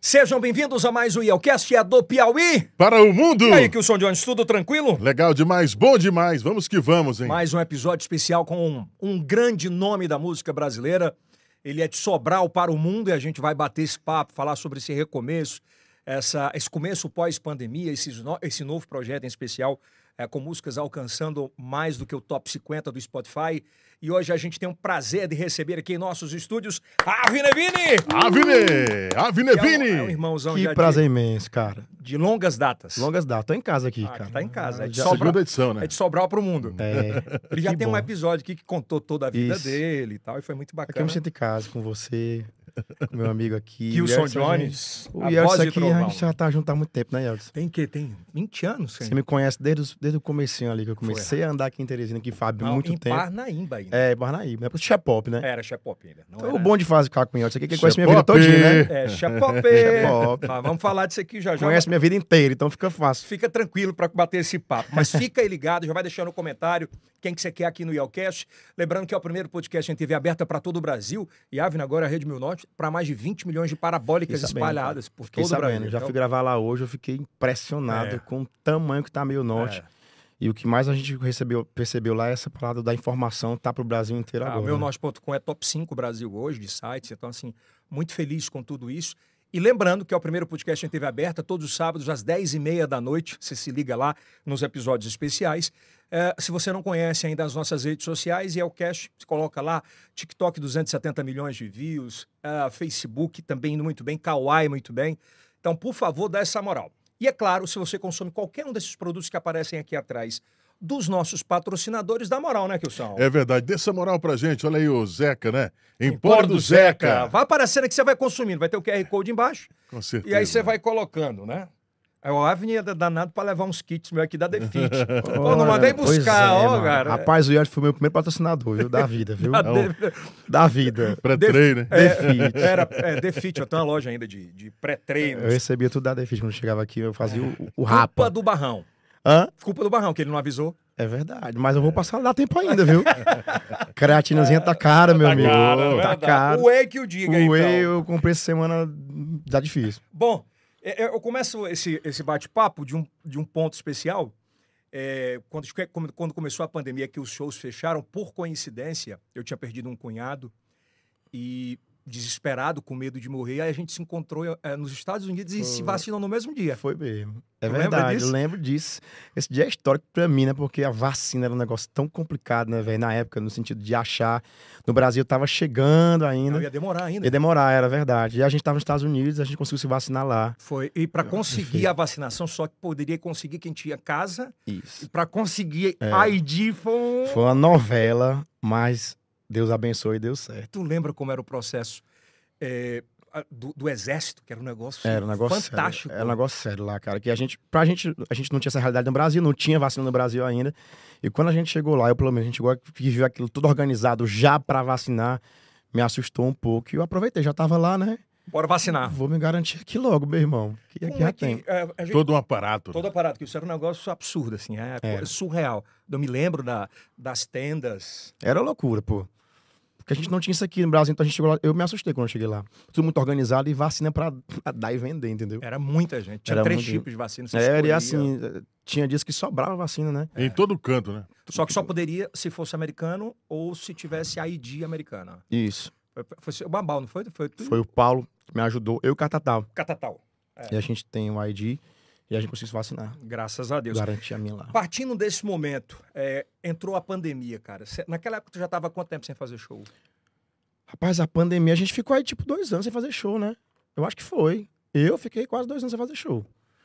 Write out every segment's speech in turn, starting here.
Sejam bem-vindos a mais um Yelcast, é do Piauí. Para o mundo! E aí, Kilson Jones, tudo tranquilo? Legal demais, bom demais. Vamos que vamos, hein? Mais um episódio especial com um, um grande nome da música brasileira. Ele é de Sobral para o mundo e a gente vai bater esse papo, falar sobre esse recomeço, essa, esse começo pós-pandemia, esse, no, esse novo projeto em especial, é, com músicas alcançando mais do que o top 50 do Spotify. E hoje a gente tem um prazer de receber aqui em nossos estúdios Avine Vini! Avine! Avine que é um- Vini! É um irmãozão Que já prazer imenso, cara. de, de longas datas. Longas datas. Tô em casa aqui, Ah, cara. tá em casa. É de Já- Sobral, Segunda edição, né? é de Sobral para o mundo. É, Ele já que tem um bom. episódio aqui que contou toda a vida Isso. dele e tal, e foi muito Aqui eu bacana. me sinto em casa com você, meu amigo aqui. Kilson gente- Jones, O Yeltsin aqui, a gente já tá junto há muito tempo, né, Yeltsin? Tem que tem 20 anos, Você me conhece desde, os- desde o comecinho ali, que eu comecei a andar aqui em Teresina, aqui, Fábio, Não, muito em tempo. Parnaíba ainda. É, Barnaíba. É pro Chepop, né? Era Chepop ainda. Não Então, era... o bom de fazer ficar com o Yeltsin aqui, que ele conhece minha vida todinha, né? É, Chepop. Mas vamos falar disso aqui já já. Conhece minha vida inteira, então fica fácil. Fica tranquilo para bater esse papo. Mas fica aí ligado, já vai deixando no comentário quem que você quer aqui no Yelcast. Lembrando que é o primeiro podcast em TV aberta para todo o Brasil. E Avna agora é a Rede Mil Norte para mais de 20 milhões de parabólicas sabendo, espalhadas por todo o sabendo, Brasil. já Então, fui gravar lá hoje, eu fiquei impressionado É. com o tamanho que tá meio norte. é. E o que mais a gente recebeu, percebeu lá é essa parada da informação tá pro Brasil inteiro Ah, agora. o né? meunorte.com é top 5 Brasil hoje de sites, então assim, muito feliz com tudo isso. E lembrando que é o primeiro podcast em TV aberta, todos os sábados às 10h30 da noite, você se liga lá nos episódios especiais. É, se você não conhece ainda as nossas redes sociais, e é o Cash, você coloca lá, TikTok 270 milhões de views, é, Facebook também indo muito bem, Kawaii muito bem. Então, por favor, dá essa moral. E é claro, se você consome qualquer um desses produtos que aparecem aqui atrás dos nossos patrocinadores, dá moral, né, Kilson? É verdade, dê essa moral pra gente. Olha aí o Zeca, né? Empório do Zeca. Vai aparecendo que você vai consumindo, vai ter o QR Code embaixo, Com certeza. e aí você vai colocando, né? É o Avni é danado pra levar uns kits meu aqui da Defit. Pô, não mandei buscar, é, ó, mano. cara. Rapaz, o Yeltsin foi meu primeiro patrocinador, viu? Da vida, viu? Da De- Da vida. Pré-treino, né? Defit. Era é, Defit, eu tenho uma loja ainda de, de Eu pré-treinos. recebia tudo da Defit quando chegava aqui, eu fazia o, o Culpa rapa. do Barrão. Hã? Culpa do Barrão, que ele não avisou. É verdade, mas eu vou passar, dá tempo ainda, viu? Creatinazinha tá cara, meu amigo. é tá verdade. caro. O Whey que o diga, O whey então. eu comprei essa semana, dá difícil. Bom, é, é, eu começo esse, esse bate-papo de um, de um ponto especial. É, quando, quando- quando começou a pandemia, que os shows fecharam, por coincidência, eu tinha perdido um cunhado e desesperado, com medo de morrer, aí a gente se encontrou é, nos Estados Unidos e se Foi. vacinou no mesmo dia. Foi mesmo. É Tu verdade, eu lembro disso. Esse dia é histórico pra mim, né? Porque a vacina era um negócio tão complicado, né, velho? Na época, no sentido de achar. No Brasil tava chegando ainda. Não ia demorar ainda. Ia demorar, era verdade. E a gente tava nos Estados Unidos, a gente conseguiu se vacinar lá. Foi. E para conseguir a vacinação, só que poderia conseguir quem tinha casa. Isso. E para conseguir É. ID foi um... Foi uma novela, mas Deus abençoe e deu certo. Tu lembra como era o processo é, do, do exército, que era um negócio, Era um negócio fantástico. sério. Era um negócio sério lá, cara. Que a gente, pra gente, a gente não tinha essa realidade no Brasil, não tinha vacina no Brasil ainda. E quando a gente chegou lá, eu pelo menos, a gente chegou e viu aquilo tudo organizado já pra vacinar, me assustou um pouco. E eu aproveitei, já tava lá, né? Bora vacinar. Vou me garantir aqui logo, meu irmão. Que aqui Como já é que, tem. é, a gente, Todo um aparato. todo aparato, que isso era um negócio absurdo, assim, é, Era. surreal. Eu me lembro da, das tendas. Era loucura, pô. Porque a gente não tinha isso aqui no Brasil, então a gente chegou lá. Eu me assustei quando eu cheguei lá. Tudo muito organizado e vacina pra pra dar e vender, entendeu? Era muita gente. Tinha Era três muito- tipos de vacina. você Era e assim, tinha dias que sobrava vacina, né? Em todo canto, né? Só que só poderia se fosse americano ou se tivesse ID americana. Isso. Foi, foi o Babal, não foi? Foi, tu? Foi o Paulo que me ajudou, eu e o Catatal. Catatal. E a gente tem o ID e a gente conseguiu se vacinar. Graças a Deus. Garantir a minha lá. Partindo desse momento, é, entrou a pandemia, cara. Cê- naquela época tu já tava quanto tempo sem fazer show? Rapaz, a pandemia, a gente ficou aí tipo dois anos sem fazer show, né? Eu acho que foi. Eu fiquei quase dois anos sem fazer show.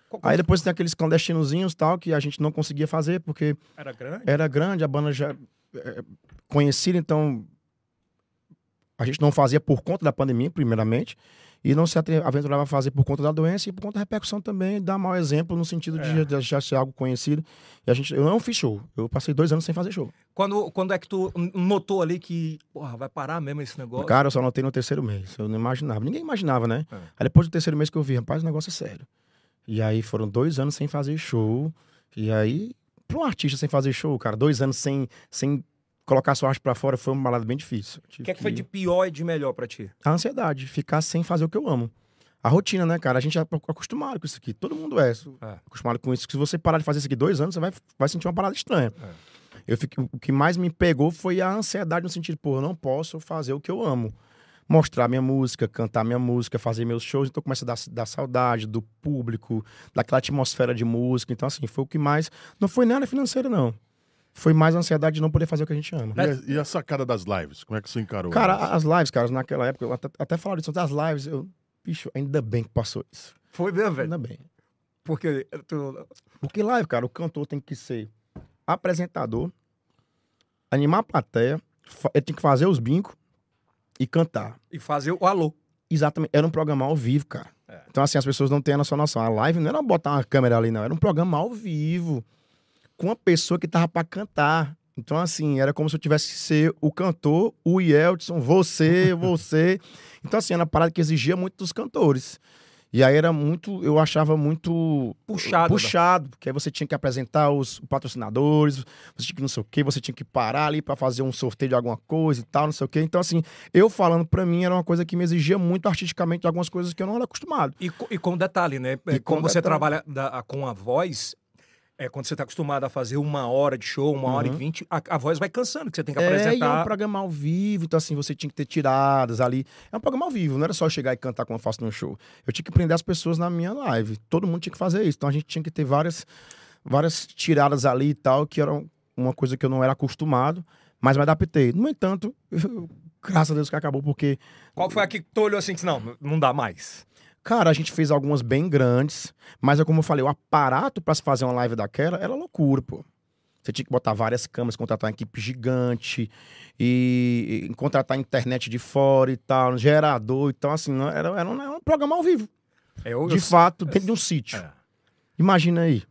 Qual- Aí depois tem aqueles clandestinozinhos tal que a gente não conseguia fazer porque Era grande? era grande, a banda já é, conhecida, então a gente não fazia por conta da pandemia, primeiramente, e não se aventurava a fazer por conta da doença e por conta da repercussão também, dar mau exemplo no sentido de É. já- de já ser algo conhecido. E a gente, eu não fiz show, eu passei dois anos sem fazer show. Quando, quando é que tu notou ali que, porra, vai parar mesmo esse negócio? Cara, eu só notei no terceiro mês, eu não imaginava, ninguém imaginava, né? É. Aí depois do terceiro mês que eu vi, rapaz, o negócio é sério. E aí foram dois anos sem fazer show, e aí, para um artista sem fazer show, cara, dois anos sem, sem colocar sua arte pra fora foi uma balada bem difícil. O que é que foi de pior e de melhor pra ti? A ansiedade, ficar sem fazer o que eu amo. A rotina, né, cara? A gente é acostumado com isso aqui. Todo mundo é, É. acostumado com isso. Se você parar de fazer isso aqui dois anos, você vai, vai sentir uma parada estranha. É. Eu fico, o que mais me pegou foi a ansiedade no sentido, pô, eu não posso fazer o que eu amo. Mostrar minha música, cantar minha música, fazer meus shows. Então começa a dar, dar saudade do público, daquela atmosfera de música. Então, assim, foi o que mais. Não foi nada financeiro, não. Foi mais a ansiedade de não poder fazer o que a gente ama. E a, e a sacada das lives? Como é que você encarou? Cara, elas? as lives, cara, naquela época, eu até, até falaram disso, das lives, eu, bicho, ainda bem que passou isso. Foi mesmo, velho. Ainda bem. Porque tu... Porque live, cara, o cantor tem que ser apresentador, animar a plateia, ele tem que fazer os brincos e cantar. E fazer o alô. Exatamente. Era um programa ao vivo, cara. É. Então, assim, as pessoas não têm a nossa noção. A live não era botar uma câmera ali, não. Era um programa ao vivo. Com uma pessoa que tava pra cantar. Então, assim, era como se eu tivesse que ser o cantor, o Yeltsin, você, você. Então, assim, era uma parada que exigia muito dos cantores. E aí era muito, eu achava muito Puxado, né? puxado, porque aí você tinha que apresentar os patrocinadores, você tinha que não sei o quê, você tinha que parar ali pra fazer um sorteio de alguma coisa e tal, não sei o quê. Então, assim, eu falando pra mim era uma coisa que me exigia muito artisticamente de algumas coisas que eu não era acostumado. E, e com detalhe, né? É, E com como você detalhe. trabalha da- com a voz, é, quando você está acostumado a fazer uma hora de show, uma hora e Uhum. vinte, a, a voz vai cansando, que você tem que É, e é um apresentar. programa ao vivo, então assim, você tinha que ter tiradas ali. É um programa ao vivo, não era só chegar e cantar como eu faço no show. Eu tinha que prender as pessoas na minha live. Todo mundo tinha que fazer isso. Então a gente tinha que ter várias, várias tiradas ali e tal, que eram uma coisa que eu não era acostumado, mas me adaptei. No entanto, graças a Deus que acabou, porque Qual foi a que tu olhou assim, que não, não dá mais? Cara, a gente fez algumas bem grandes, mas é como eu falei, o aparato pra se fazer uma live daquela era loucura, pô. Você tinha que botar várias câmeras, contratar uma equipe gigante e, e contratar internet de fora e tal, um gerador e tal, assim, não- era, era, um, era um programa ao vivo. É, Eu, De eu- fato, dentro de um sítio. É. Imagina aí.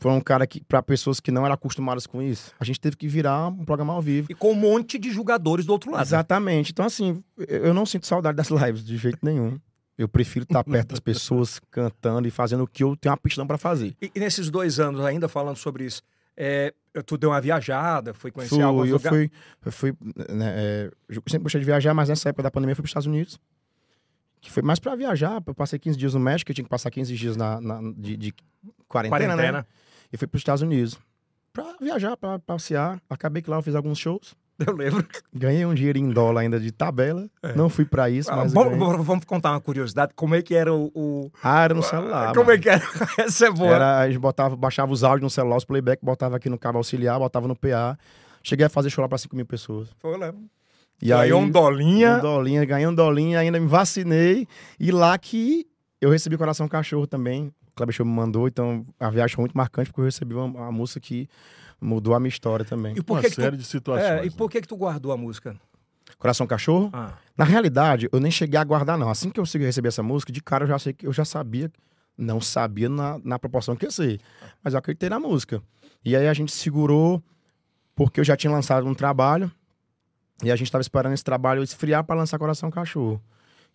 Foi um cara que, pra pessoas que não eram acostumadas com isso, a gente teve que virar um programa ao vivo. E com um monte de jogadores do outro lado. Exatamente. Então, assim, eu eu não sinto saudade das lives de jeito nenhum. Eu prefiro estar perto das pessoas, cantando e fazendo o que eu tenho aptidão pra fazer. E, e nesses dois anos, ainda falando sobre isso, é, tu deu uma viajada, foi conhecer Fui, alguns eu fui, eu fui né, é, eu sempre gostei de viajar, mas nessa época da pandemia eu fui para os Estados Unidos. Que foi mais pra viajar. Eu passei 15 dias no México, eu tinha que passar 15 dias na, na- de, de quarentena, Quarentena. né? E fui para os Estados Unidos. Pra viajar, pra passear. Acabei que lá eu fiz alguns shows. Eu lembro. Ganhei um dinheiro em dólar ainda de tabela. É. Não fui pra isso, Ah, mas. ganhei. bom, vamos contar uma curiosidade. Como é que era o. o- Ah, era no celular. como mano. é que era? Essa é boa. Era, a gente botava, baixava os áudios no celular, os playback, botava aqui no cabo auxiliar, botava no PA. Cheguei a fazer show lá pra 5 mil pessoas. Foi, eu lembro. E aí, Ganhou um dolinha. Um dolinha, ganhei um dolinha, ainda me vacinei. E lá que eu recebi Coração Cachorro também. O Kleber Show me mandou, então a viagem foi muito marcante, porque eu recebi uma, uma música que mudou a minha história também. E por Uma que, que série tu... de situações. É, e né? por que que tu guardou a música? Coração Cachorro? Ah, Na realidade, eu nem cheguei a guardar, não. Assim que eu consegui receber essa música, de cara eu já sei que eu já sabia, não sabia na, na proporção que ia ser. Mas eu acreditei na música. E aí a gente segurou, porque eu já tinha lançado um trabalho, e a gente tava esperando esse trabalho esfriar para lançar Coração Cachorro.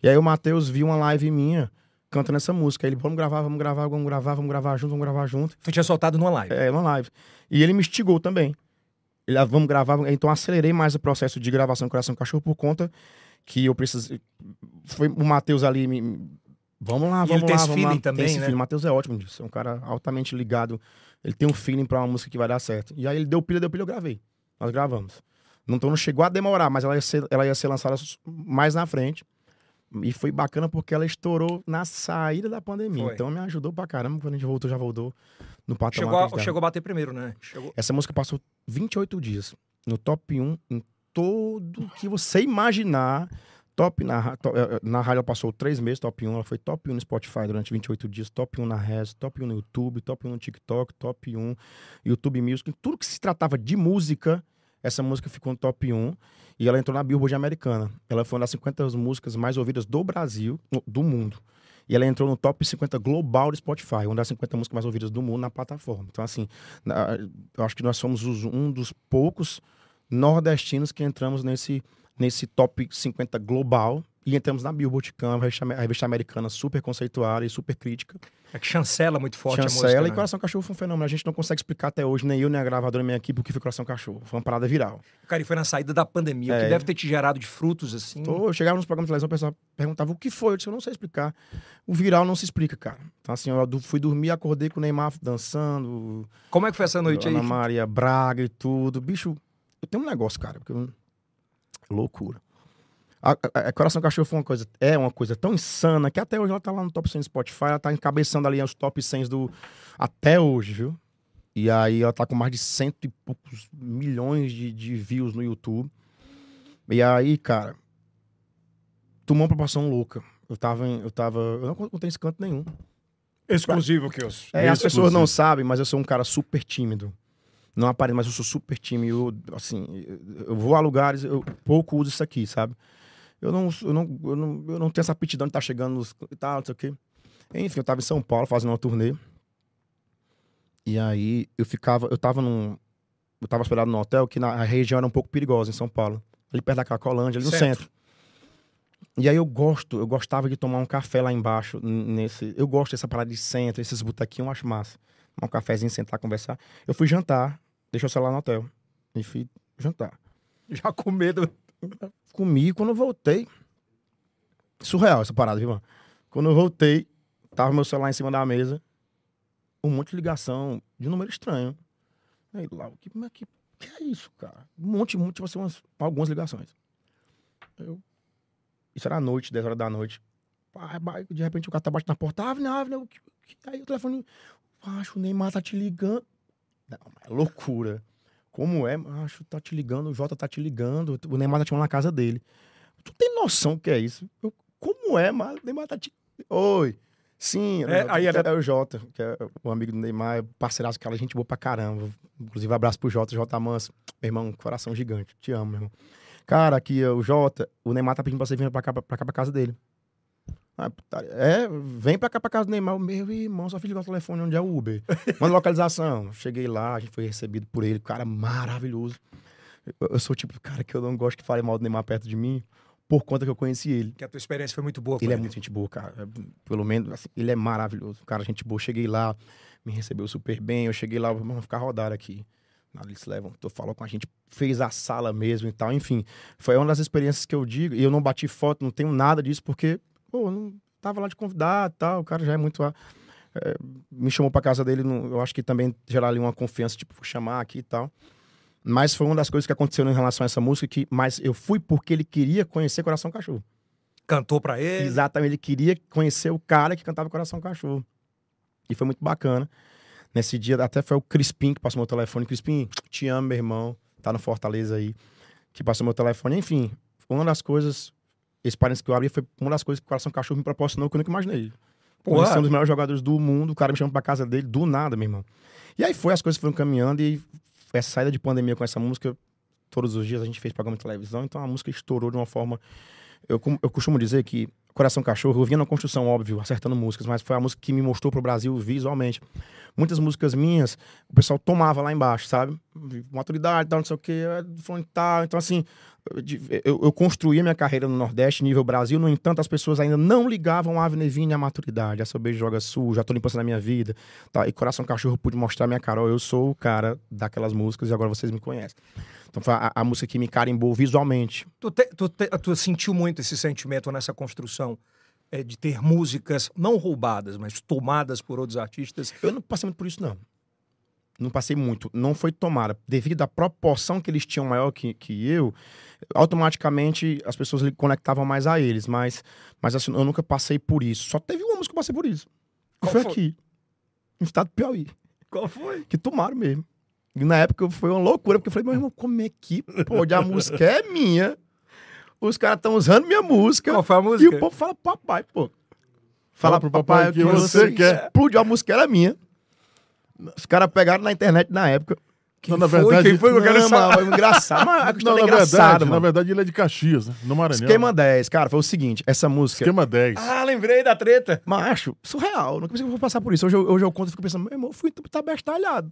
E aí o Matheus viu uma live minha cantando essa música. Aí ele, vamos gravar, vamos gravar, vamos gravar, vamos gravar junto, vamos gravar junto. tu tinha soltado numa live. É, uma live. E ele me instigou também. Ele, ah, vamos gravar. Então eu acelerei mais o processo de gravação do Coração Cachorro por conta que eu precisei. Foi o Matheus ali me. Vamos lá, E vamos ele lá. tem esse vamos feeling lá. também, tem esse né? O Matheus é ótimo disso. É um cara altamente ligado. Ele tem um feeling pra uma música que vai dar certo. E aí ele deu pilha, deu pilha, eu gravei. Nós gravamos. Não, então não chegou a demorar, mas ela ia ser, ela ia ser lançada mais na frente. E foi bacana porque ela estourou na saída da pandemia. Foi. Então me ajudou pra caramba. Quando a gente voltou, já voltou no patamar Chegou, a chegou a bater primeiro, né? Chegou... Essa música passou 28 dias no top 1 em todo que você imaginar. Top na, to- eh, eh, na rádio ela passou três meses, top 1. Ela foi top 1 no Spotify durante 28 dias, top 1 na Res, top 1 no YouTube, top 1 no TikTok, top 1 YouTube Music. Tudo que se tratava de música, essa música ficou no top 1. E ela entrou na Billboard americana. Ela foi uma das 50 músicas mais ouvidas do Brasil, do mundo. E ela entrou no top 50 global do Spotify, uma das 50 músicas mais ouvidas do mundo na plataforma. Então, assim, eu acho que nós somos os- um dos poucos nordestinos que entramos nesse, nesse top 50 global. E entramos na Billboard Cam, a revista, a revista americana super conceituada e super crítica. É que chancela muito forte a Chancela música. e né? Coração Cachorro foi um fenômeno. A gente não consegue explicar até hoje, nem eu, nem a gravadora, nem a minha equipe, o que foi Coração Cachorro. Foi uma parada viral. Cara, e foi na saída da pandemia, o que É. deve ter te gerado de frutos, assim. Então, eu chegava nos programas de televisão, o pessoal perguntava o que foi. Eu disse, eu não sei explicar. O viral não se explica, cara. Então, assim, eu fui dormir, acordei com o Neymar dançando, Como é que foi essa noite aí? Ana Maria Braga e tudo. Bicho, eu tenho um negócio, cara, porque eu... loucura. A, a- a Coração Cachorro foi uma coisa, é uma coisa tão insana que até hoje ela tá lá no top 100 do Spotify, ela tá encabeçando ali os top 100 do até hoje, viu? E aí ela tá com mais de cento e poucos milhões de, de views no YouTube. E aí, cara, tomou uma proporção louca. Eu tava, em- eu tava, eu não contei esse canto nenhum. Exclusivo que eu É, as pessoas não sabem, mas eu sou um cara super tímido. Não aparento, mas eu sou super tímido. Eu, assim, eu vou a lugares, eu pouco uso isso aqui, sabe? Eu não, eu não, eu não, eu não tenho essa aptidão de estar chegando nos, e tal, não sei o quê. Enfim, eu tava em São Paulo fazendo uma turnê. E aí eu ficava, eu tava num. Eu tava hospedado num hotel que na a região era um pouco perigosa em São Paulo. Ali perto da Cracolândia, ali no Centro. centro. E aí eu gosto, eu gostava de tomar um café lá embaixo, nesse. Eu gosto dessa parada de centro, esses botequinhos eu acho massa. Tomar um cafezinho, sentar, conversar. Eu fui jantar, deixei o celular no hotel. E fui jantar. Já com medo. Comi quando eu voltei. Surreal essa parada, viu, mano? Quando eu voltei, tava meu celular em cima da mesa. Um monte de ligação de um número estranho. Aí lá, o que, mas que, que é isso, cara? Um monte, monte, tipo assim, umas, algumas ligações. Eu, isso era à noite, 10 horas da noite. Ba- De repente o cara tá batendo na porta, Avner, Avner, o que- aí o telefone, acho o Neymar tá te ligando. Não, é loucura. Como é? Acho tá te ligando, o Jota tá te ligando, o Neymar tá te chamando na casa dele. Tu tem noção do que é isso? Eu, como é, mas o Neymar tá te. Oi. Sim, É, aí era- é o Jota, que é o amigo do Neymar, é parceiraço, aquela gente boa pra caramba. Inclusive, abraço pro Jota, Jota Manso. Meu irmão, coração gigante. Te amo, meu irmão. Cara, aqui o Jota, o Neymar tá pedindo pra você vir pra cá, pra cá, pra casa dele. Ah. É, vem pra cá, pra casa do Neymar. Meu irmão, só fiz ligar o telefone onde é o Uber. Manda localização. Cheguei lá, a gente foi recebido por ele. Cara maravilhoso. Eu, eu sou o tipo de cara que eu não gosto que fale mal do Neymar perto de mim, por conta que eu conheci ele. Que a tua experiência foi muito boa Ele é muito gente boa, cara. É, Pelo menos, assim, ele é maravilhoso. Cara, gente boa. Cheguei lá, me recebeu super bem. Eu cheguei lá, vamos ficar rodar aqui. Nada, Eles levantou, falou com a gente, fez a sala mesmo e tal. Enfim, foi uma das experiências que eu digo. E eu não bati foto, não tenho nada disso, porque, pô, não tava lá de convidado e tal. O cara já é muito. é, me chamou pra casa dele, não- eu acho que também gerar ali uma confiança, tipo, chamar aqui e tal. Mas foi uma das coisas que aconteceu em relação a essa música, que, mas eu fui porque ele queria conhecer Coração Cachorro. Cantou pra ele. Exatamente, ele queria conhecer o cara que cantava Coração Cachorro. E foi muito bacana. Nesse dia, até foi o Crispim que passou meu telefone. Crispim, te amo, meu irmão. Tá no Fortaleza aí. Que passou meu telefone. Enfim, uma das coisas, esse parênteses que eu abri, foi uma das coisas que o Coração Cachorro me proporcionou que eu nunca imaginei. Porra. Conheci um dos melhores jogadores do mundo, o cara me chamou pra casa dele, do nada, meu irmão. E aí foi, as coisas foram caminhando e essa saída de pandemia com essa música, todos os dias a gente fez programa de televisão, então a música estourou de uma forma. Eu, eu costumo dizer que Coração Cachorro, eu vinha na construção, óbvio, acertando músicas, mas foi a música que me mostrou pro Brasil visualmente. Muitas músicas minhas, o pessoal tomava lá embaixo, sabe? Maturidade, tal, não sei o quê, é, falando tal. Então, assim, eu, eu, construí minha carreira no Nordeste, nível Brasil, no entanto, as pessoas ainda não ligavam a Nevine à maturidade. A beijo joga sul, já tô limpando na minha vida. Tá? E Coração Cachorro pude mostrar a minha Carol. Eu sou o cara daquelas músicas e agora vocês me conhecem. Então foi a, a música que me carimbou visualmente. Tu, te- tu te- tu sentiu muito esse sentimento nessa construção é, de ter músicas não roubadas, mas tomadas por outros artistas. Eu não passei muito por isso, não. Não passei muito. Não foi tomada. Devido à proporção que eles tinham maior que, que eu, automaticamente as pessoas conectavam mais a eles. Mas, mas assim, eu nunca passei por isso. Só teve uma música que eu passei por isso. Que Qual foi, foi? aqui. No estado do Piauí. Qual foi? Que tomaram mesmo. E na época foi uma loucura, porque eu falei, meu irmão, como é que pode? A música é minha. Os caras estão usando minha música. Qual foi a E música? o povo fala pro papai, pô. Fala pro papai o que você você quer. Explodiu, a música era minha. Os caras pegaram na internet na época. Não, na foi? verdade, Quem foi? Eu quero Não, saber. foi engraçado. Mas a Não, é na engraçada, verdade, na verdade ele é de Caxias, né? No Maranhão. Esquema 10, cara, foi o seguinte, essa música... Esquema 10. Ah, lembrei da treta. Macho, surreal. Nunca pensei que eu vou passar por isso. Hoje eu, hoje eu conto e fico pensando, meu irmão, eu fui tá bestalhado.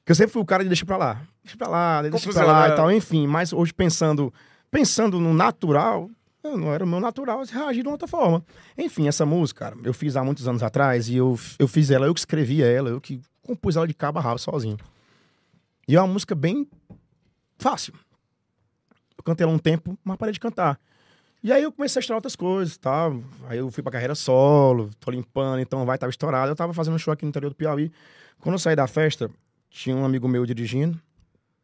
Porque eu sempre fui o cara de deixa pra lá. Deixa pra lá, deixa pra Confusão, lá né? e tal. Enfim, mas hoje pensando, pensando no natural, não, era o meu natural reagir de outra forma. Enfim, essa música, cara, eu fiz há muitos anos atrás e eu, eu fiz ela, eu que escrevi ela, eu que compus ela de cabo a rabo sozinho. E é uma música bem fácil. Eu cantei ela um tempo, mas parei de cantar. E aí eu comecei a estourar outras coisas, tá? Aí eu fui pra carreira solo, tô limpando, então vai, tava estourado. Eu tava fazendo um show aqui no interior do Piauí. Quando eu saí da festa, tinha um amigo meu dirigindo,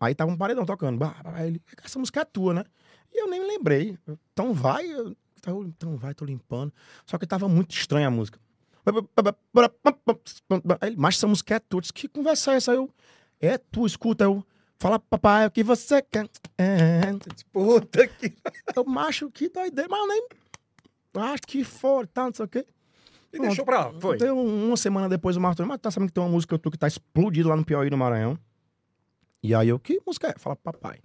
aí tava um paredão tocando. Bah, bah, ele, essa música é tua, né? E eu nem me lembrei. Então vai, eu, então vai, tô limpando. Só que tava muito estranha a música. Aí, mas essa música é tua. Disse, que conversa é essa? Eu, é tu, escuta, eu. Fala, papai, o que você quer? É. Puta que. Eu macho que doideira, mas eu nem. Acho que for, tá, não sei o quê. E deixou pra lá, foi. Um- uma semana depois o Martin, mas tá sabendo que tem uma música tua que tá explodida lá no Piauí, no Maranhão. E aí eu, que música é? Fala, papai.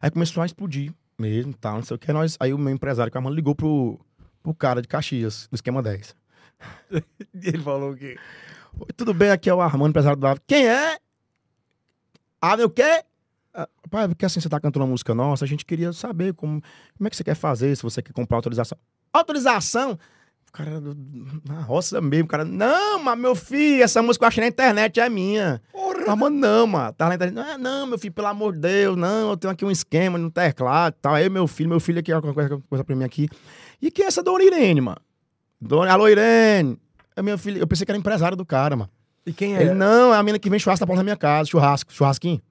Aí começou a explodir mesmo, tá, não sei o que. Nós, aí o meu empresário, que a mãe ligou pro, pro cara de Caxias, do Esquema 10. E ele falou o quê? Oi, tudo bem? Aqui é o Armando, empresário do Ave. Quem é? Ave o quê? Ah, Pai, porque assim você tá cantando uma música nossa, a gente queria saber como, como é que você quer fazer, se você quer comprar autorização. Autorização? O cara do- na roça mesmo, o cara, não, mas meu filho, essa música eu achei na internet, é minha. Porra! Mas, não, mano, tá na internet. Não, não, meu filho, pelo amor de Deus, não, eu tenho aqui um esquema no teclado e tal. Aí meu filho, meu filho aqui, ó, coisa, coisa pra mim aqui. E quem é essa dona Irene, mano? Dona, alô, Irene. É meu filho, eu pensei que era empresário do cara, mano. E quem é? Ele, não, é a mina que vem churrasco da porta da minha casa, churrasco, churrasquinho.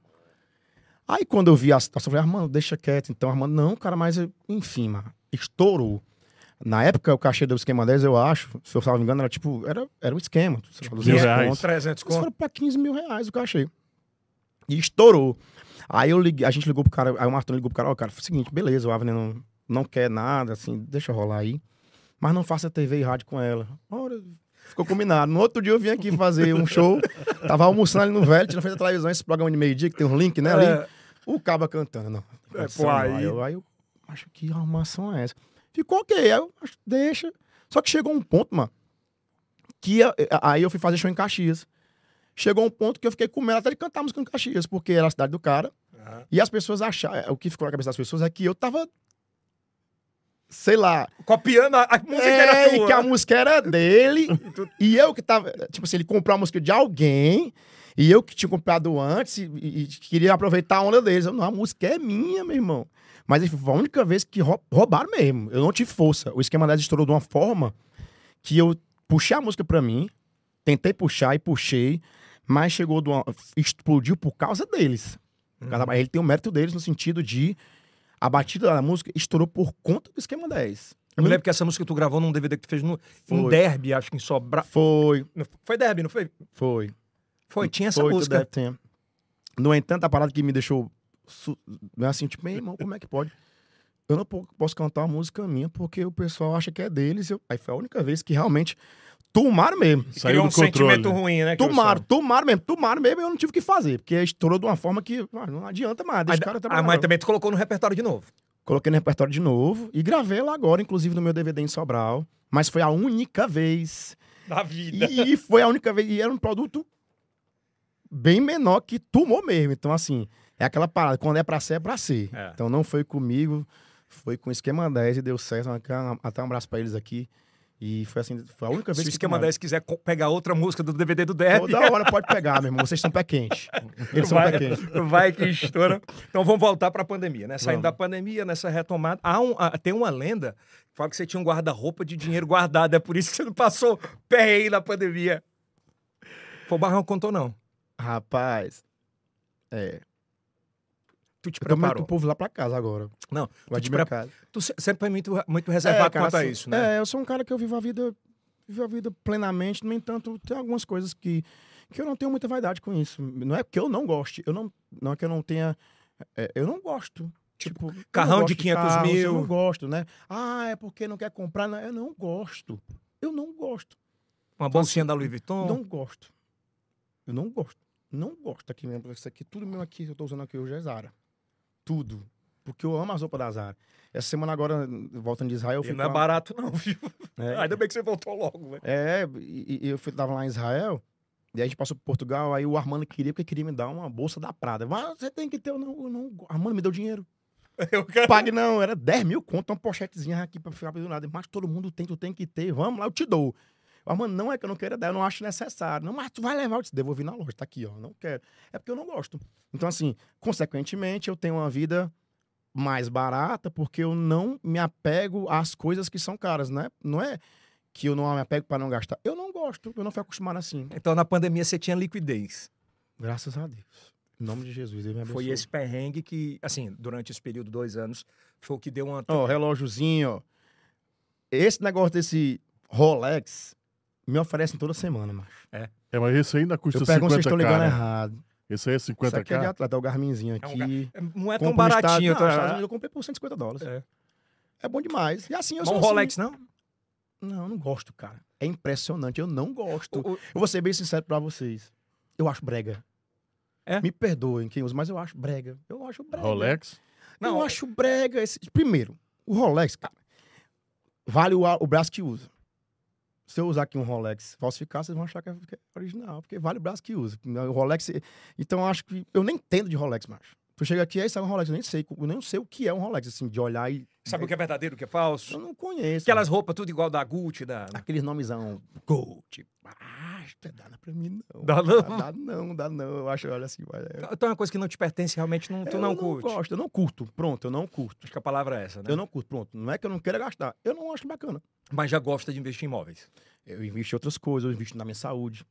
Aí quando eu vi a situação, eu falei, Armando, deixa quieto. Então, Armando, não, cara, mas enfim, mano, estourou. Na época, o cachê do esquema 10, eu acho, se eu não me engano, era tipo, era, era um esquema. lá, 200 reais. conto. 300 Isso conto. foi pra 15 mil reais o cachê. E estourou. Aí eu liguei, a gente ligou pro cara, aí o Martão ligou pro cara, ó, cara, foi o seguinte, beleza, o Avner não, não quer nada, assim, deixa rolar aí. Mas não faça TV e rádio com ela. Ora, ficou combinado. No outro dia eu vim aqui fazer um show, tava almoçando ali no velho, tinha frente da televisão, esse programa de meio-dia, que tem um link, né, ali. É. O caba cantando, não. É, pô, não. aí- Aí eu, aí eu acho que arrumação é essa. Ficou ok, aí eu deixa. Só que chegou um ponto, mano, que aí eu fui fazer show em Caxias. Chegou um ponto que eu fiquei com medo até de cantar música em Caxias, porque era a cidade do cara. Aham. E as pessoas acharam, o que ficou na cabeça das pessoas é que eu tava, sei lá, Copiando a, a música é, era e tua. que a música era dele, e eu que tava, tipo assim, ele comprou a música de alguém, e eu que tinha comprado antes, e, e- e queria aproveitar a onda deles. Eu, não, a música é minha, meu irmão. Mas foi a única vez que rou- roubaram mesmo. Eu não tive força. O esquema 10 estourou de uma forma que eu puxei a música pra mim, tentei puxar e puxei, mas chegou de uma, explodiu por causa deles. Por causa- Uhum. Ele tem o mérito deles no sentido de a batida da música estourou por conta do esquema 10. Eu me lembro que essa música tu gravou num DVD que tu fez no, um Foi. derby, acho que em Sobra... Foi, Foi derby, não foi? foi. Foi, tinha essa Foi, música. No entanto, a parada que me deixou assim, tipo, meu irmão, como é que pode? Eu não po- posso cantar uma música minha porque o pessoal acha que é deles. Eu... Aí foi a única vez que realmente tomaram mesmo. Saiu Criou do um sentimento controle. ruim, né? que eu Tomaram, tomaram mesmo, tomaram mesmo e eu não tive o que fazer. Porque estourou de uma forma que ah, não adianta mais. Deixa o cara Ah, trabalhar. mas também tu colocou no repertório de novo. Coloquei no repertório de novo e gravei ela agora, inclusive no meu DVD em Sobral. Mas foi a única vez Da vida. E foi a única vez. E era um produto bem menor que tomou mesmo. Então, assim, é aquela parada. Quando é pra ser, é pra ser. É. Então, não foi comigo, foi com o Esquema 10 e deu certo. Até um abraço pra eles aqui. E foi assim, foi a única Se vez o que esquema tomaram. 10 quiser pegar outra música do DVD do derby, Toda hora pode pegar, meu irmão. Vocês são pé quente. Eles são pé quente. vai que estoura. Então vamos voltar para a pandemia, né? Saindo Vamos. da pandemia, nessa retomada. Há um- ah, tem uma lenda que fala que você tinha um guarda-roupa de dinheiro guardado. É por isso que você não passou perreio na pandemia. Foi o Barrão contou, não. Rapaz, é. Tu te Eu preparou. o povo lá pra casa agora. Não, Vai te de pre- casa. Tu se- sempre foi muito, muito reservado cara, quanto a assim, isso, né? É, eu sou um cara que eu vivo a vida, vivo a vida plenamente, no entanto, tem algumas coisas que, que eu não tenho muita vaidade com isso. Não é porque eu não goste, eu não, não é que eu não tenha. é, eu não gosto. Tipo, não carrão de 500 carros, mil. Eu não gosto, né? Ah, é porque não quer comprar. Não, eu não gosto. Eu não gosto. Uma bolsinha da Louis Vuitton. Não gosto. Eu não gosto. Não gosto aqui mesmo. Isso aqui, tudo meu aqui que eu tô usando aqui hoje é Zara. Tudo. Porque eu amo as roupas da Zara. Essa semana agora, voltando de Israel, eu E não é barato, não, viu? É. Ainda bem que você voltou logo, velho. É, e, e eu fui, tava lá em Israel, e aí a gente passou por Portugal, aí o Armando queria, porque queria me dar uma bolsa da Prada. Mas você tem que ter, eu não, eu não, Armando me deu dinheiro. Eu quero... Pague não, era 10 mil conto, uma pochetezinha aqui pra ficar do lado. Mas todo mundo tem, tu tem que ter. Vamos lá, eu te dou. Mano, não é que eu não quero dar, eu não acho necessário. Não, mas tu vai levar, eu te devolvi na loja, tá aqui, ó. Não quero. É porque eu não gosto. Então, assim, consequentemente, eu tenho uma vida mais barata porque eu não me apego às coisas que são caras, né? Não é que eu não me apego para não gastar. Eu não gosto, eu não fui acostumado assim. Então, na pandemia, você tinha liquidez. Graças a Deus. Em nome de Jesus, Deus me abençoe. Foi esse perrengue que, assim, durante esse período, dois anos, foi o que deu uma... Ó, relógiozinho, ó. Esse negócio desse Rolex me oferecem toda semana, macho. É, mas esse ainda custa Eu pergunto se 50 vocês estão ligando cara. errado. Esse aí é Isso aqui é de 50k. atleta, é o Garminzinho É um aqui. ga- Não é tão no Estado- baratinho. Não, tá? Unidos eu comprei por 150 dólares. É. É bom demais. E assim eu sou um assim. Rolex, não? Não, eu não gosto, cara. É impressionante. Eu não gosto. O- o- Eu vou ser bem sincero pra vocês. Eu acho brega. É? Me perdoem quem usa, mas eu acho brega. Eu acho brega. Rolex. Não, Não, eu acho brega. Esse... Primeiro, o Rolex, cara, vale o, o braço que usa. Se eu usar aqui um Rolex falsificado, vocês vão achar que é, que é original, porque vale o braço que usa. O Rolex. Então acho que. Eu nem entendo de Rolex, macho. Tu chega aqui, aí sai um Rolex. Eu nem sei, eu nem sei o que é um Rolex, assim, de olhar e. Sabe o que é verdadeiro, o que é falso? Eu não conheço. Aquelas roupas tudo igual da Gucci, da... Aqueles nomezão Gold. Basta, dá pra mim não. Dá não? Dá não, dá não. Eu acho, olha assim, olha. Então é uma coisa que não te pertence, realmente não, tu eu não não curte. gosto, eu não curto. Pronto, eu não curto. Acho que a palavra é essa, né? Eu não curto, pronto. Não é que eu não queira gastar. Eu não acho bacana. Mas já gosta de investir em imóveis. Eu invisto em outras coisas, eu invisto na minha saúde,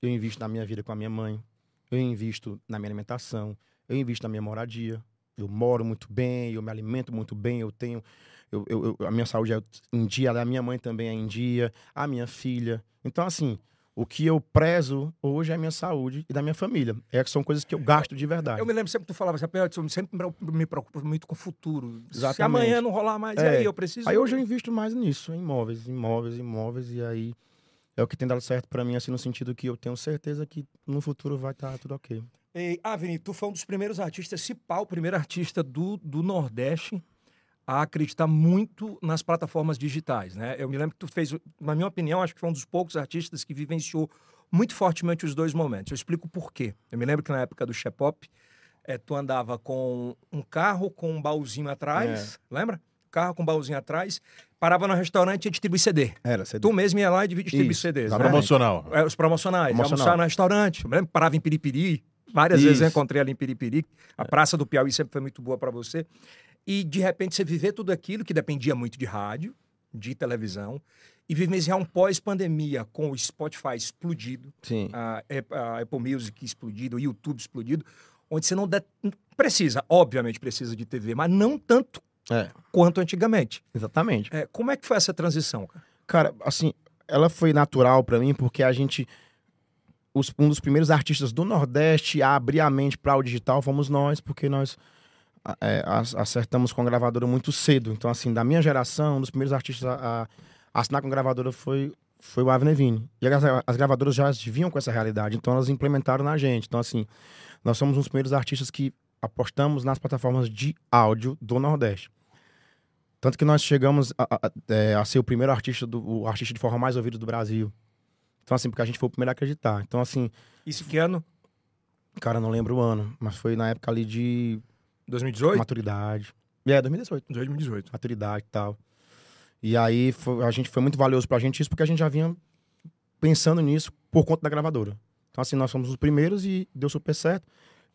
eu invisto na minha vida com a minha mãe, eu invisto na minha alimentação, eu invisto na minha moradia. Eu moro muito bem, eu me alimento muito bem, eu tenho. eu- eu- eu- a minha saúde é em dia, a da minha mãe também é em dia, a minha filha. Então, assim, o que eu prezo hoje é a minha saúde e da minha família. É que são coisas que eu gasto de verdade. Eu me lembro sempre que tu falava assim, "Pedro, eu sempre me preocupo muito com o futuro. Se Exatamente. amanhã não rolar mais, É. aí eu preciso... Aí hoje eu invisto mais nisso, em imóveis, imóveis, imóveis, e aí é o que tem dado certo pra mim, assim, no sentido que eu tenho certeza que no futuro vai estar tudo ok. E, ah, Vini, tu foi um dos primeiros artistas, se pá, o primeiro artista do, do Nordeste a acreditar muito nas plataformas digitais, né? Eu me lembro que tu fez, na minha opinião, acho que foi um dos poucos artistas que vivenciou muito fortemente os dois momentos. Eu explico por quê. Eu me lembro que na época do Shepop, eh, tu andava com um carro com um baúzinho atrás, lembra? Carro com um baúzinho atrás, parava no restaurante e ia distribuir CD. Era, você Tu mesmo ia lá e distribuir Isso, CDs, né? Promocional. É, os promocionais, Promocional. almoçar no restaurante. Eu me lembro que parava em Piripiri. Várias vezes eu Isso. encontrei ali em Piripiri. A Praça do Piauí sempre foi muito boa para você. E, de repente, você viver tudo aquilo que dependia muito de rádio, de televisão, e vivenciar um pós-pandemia com o Spotify explodido, Sim. a, a Apple Music explodido, o YouTube explodido, onde você não de- precisa, obviamente precisa de TV, mas não tanto É, quanto antigamente. exatamente. É, como é que foi essa transição, cara? Cara, assim, ela foi natural pra mim porque a gente. Os- um dos primeiros artistas do Nordeste a abrir a mente para o digital fomos nós, porque nós é, acertamos com a gravadora muito cedo. Então, assim, da minha geração, um dos primeiros artistas a, a assinar com a gravadora foi, foi o Avner Vini. E as, as gravadoras já vinham com essa realidade, então elas implementaram na gente. Então, assim, nós somos um dos primeiros artistas que apostamos nas plataformas de áudio do Nordeste. Tanto que nós chegamos a, a- é, a ser o primeiro artista, do, o artista de forma mais ouvido do Brasil. Então, assim, porque a gente foi o primeiro a acreditar. Então, assim, Isso que ano? cara, não lembro o ano, mas foi na época ali de 2018? maturidade. É, 2018. 2018. Maturidade e tal. E aí, foi- a gente foi muito valioso pra gente isso, porque a gente já vinha pensando nisso por conta da gravadora. Então, assim, nós fomos os primeiros e deu super certo.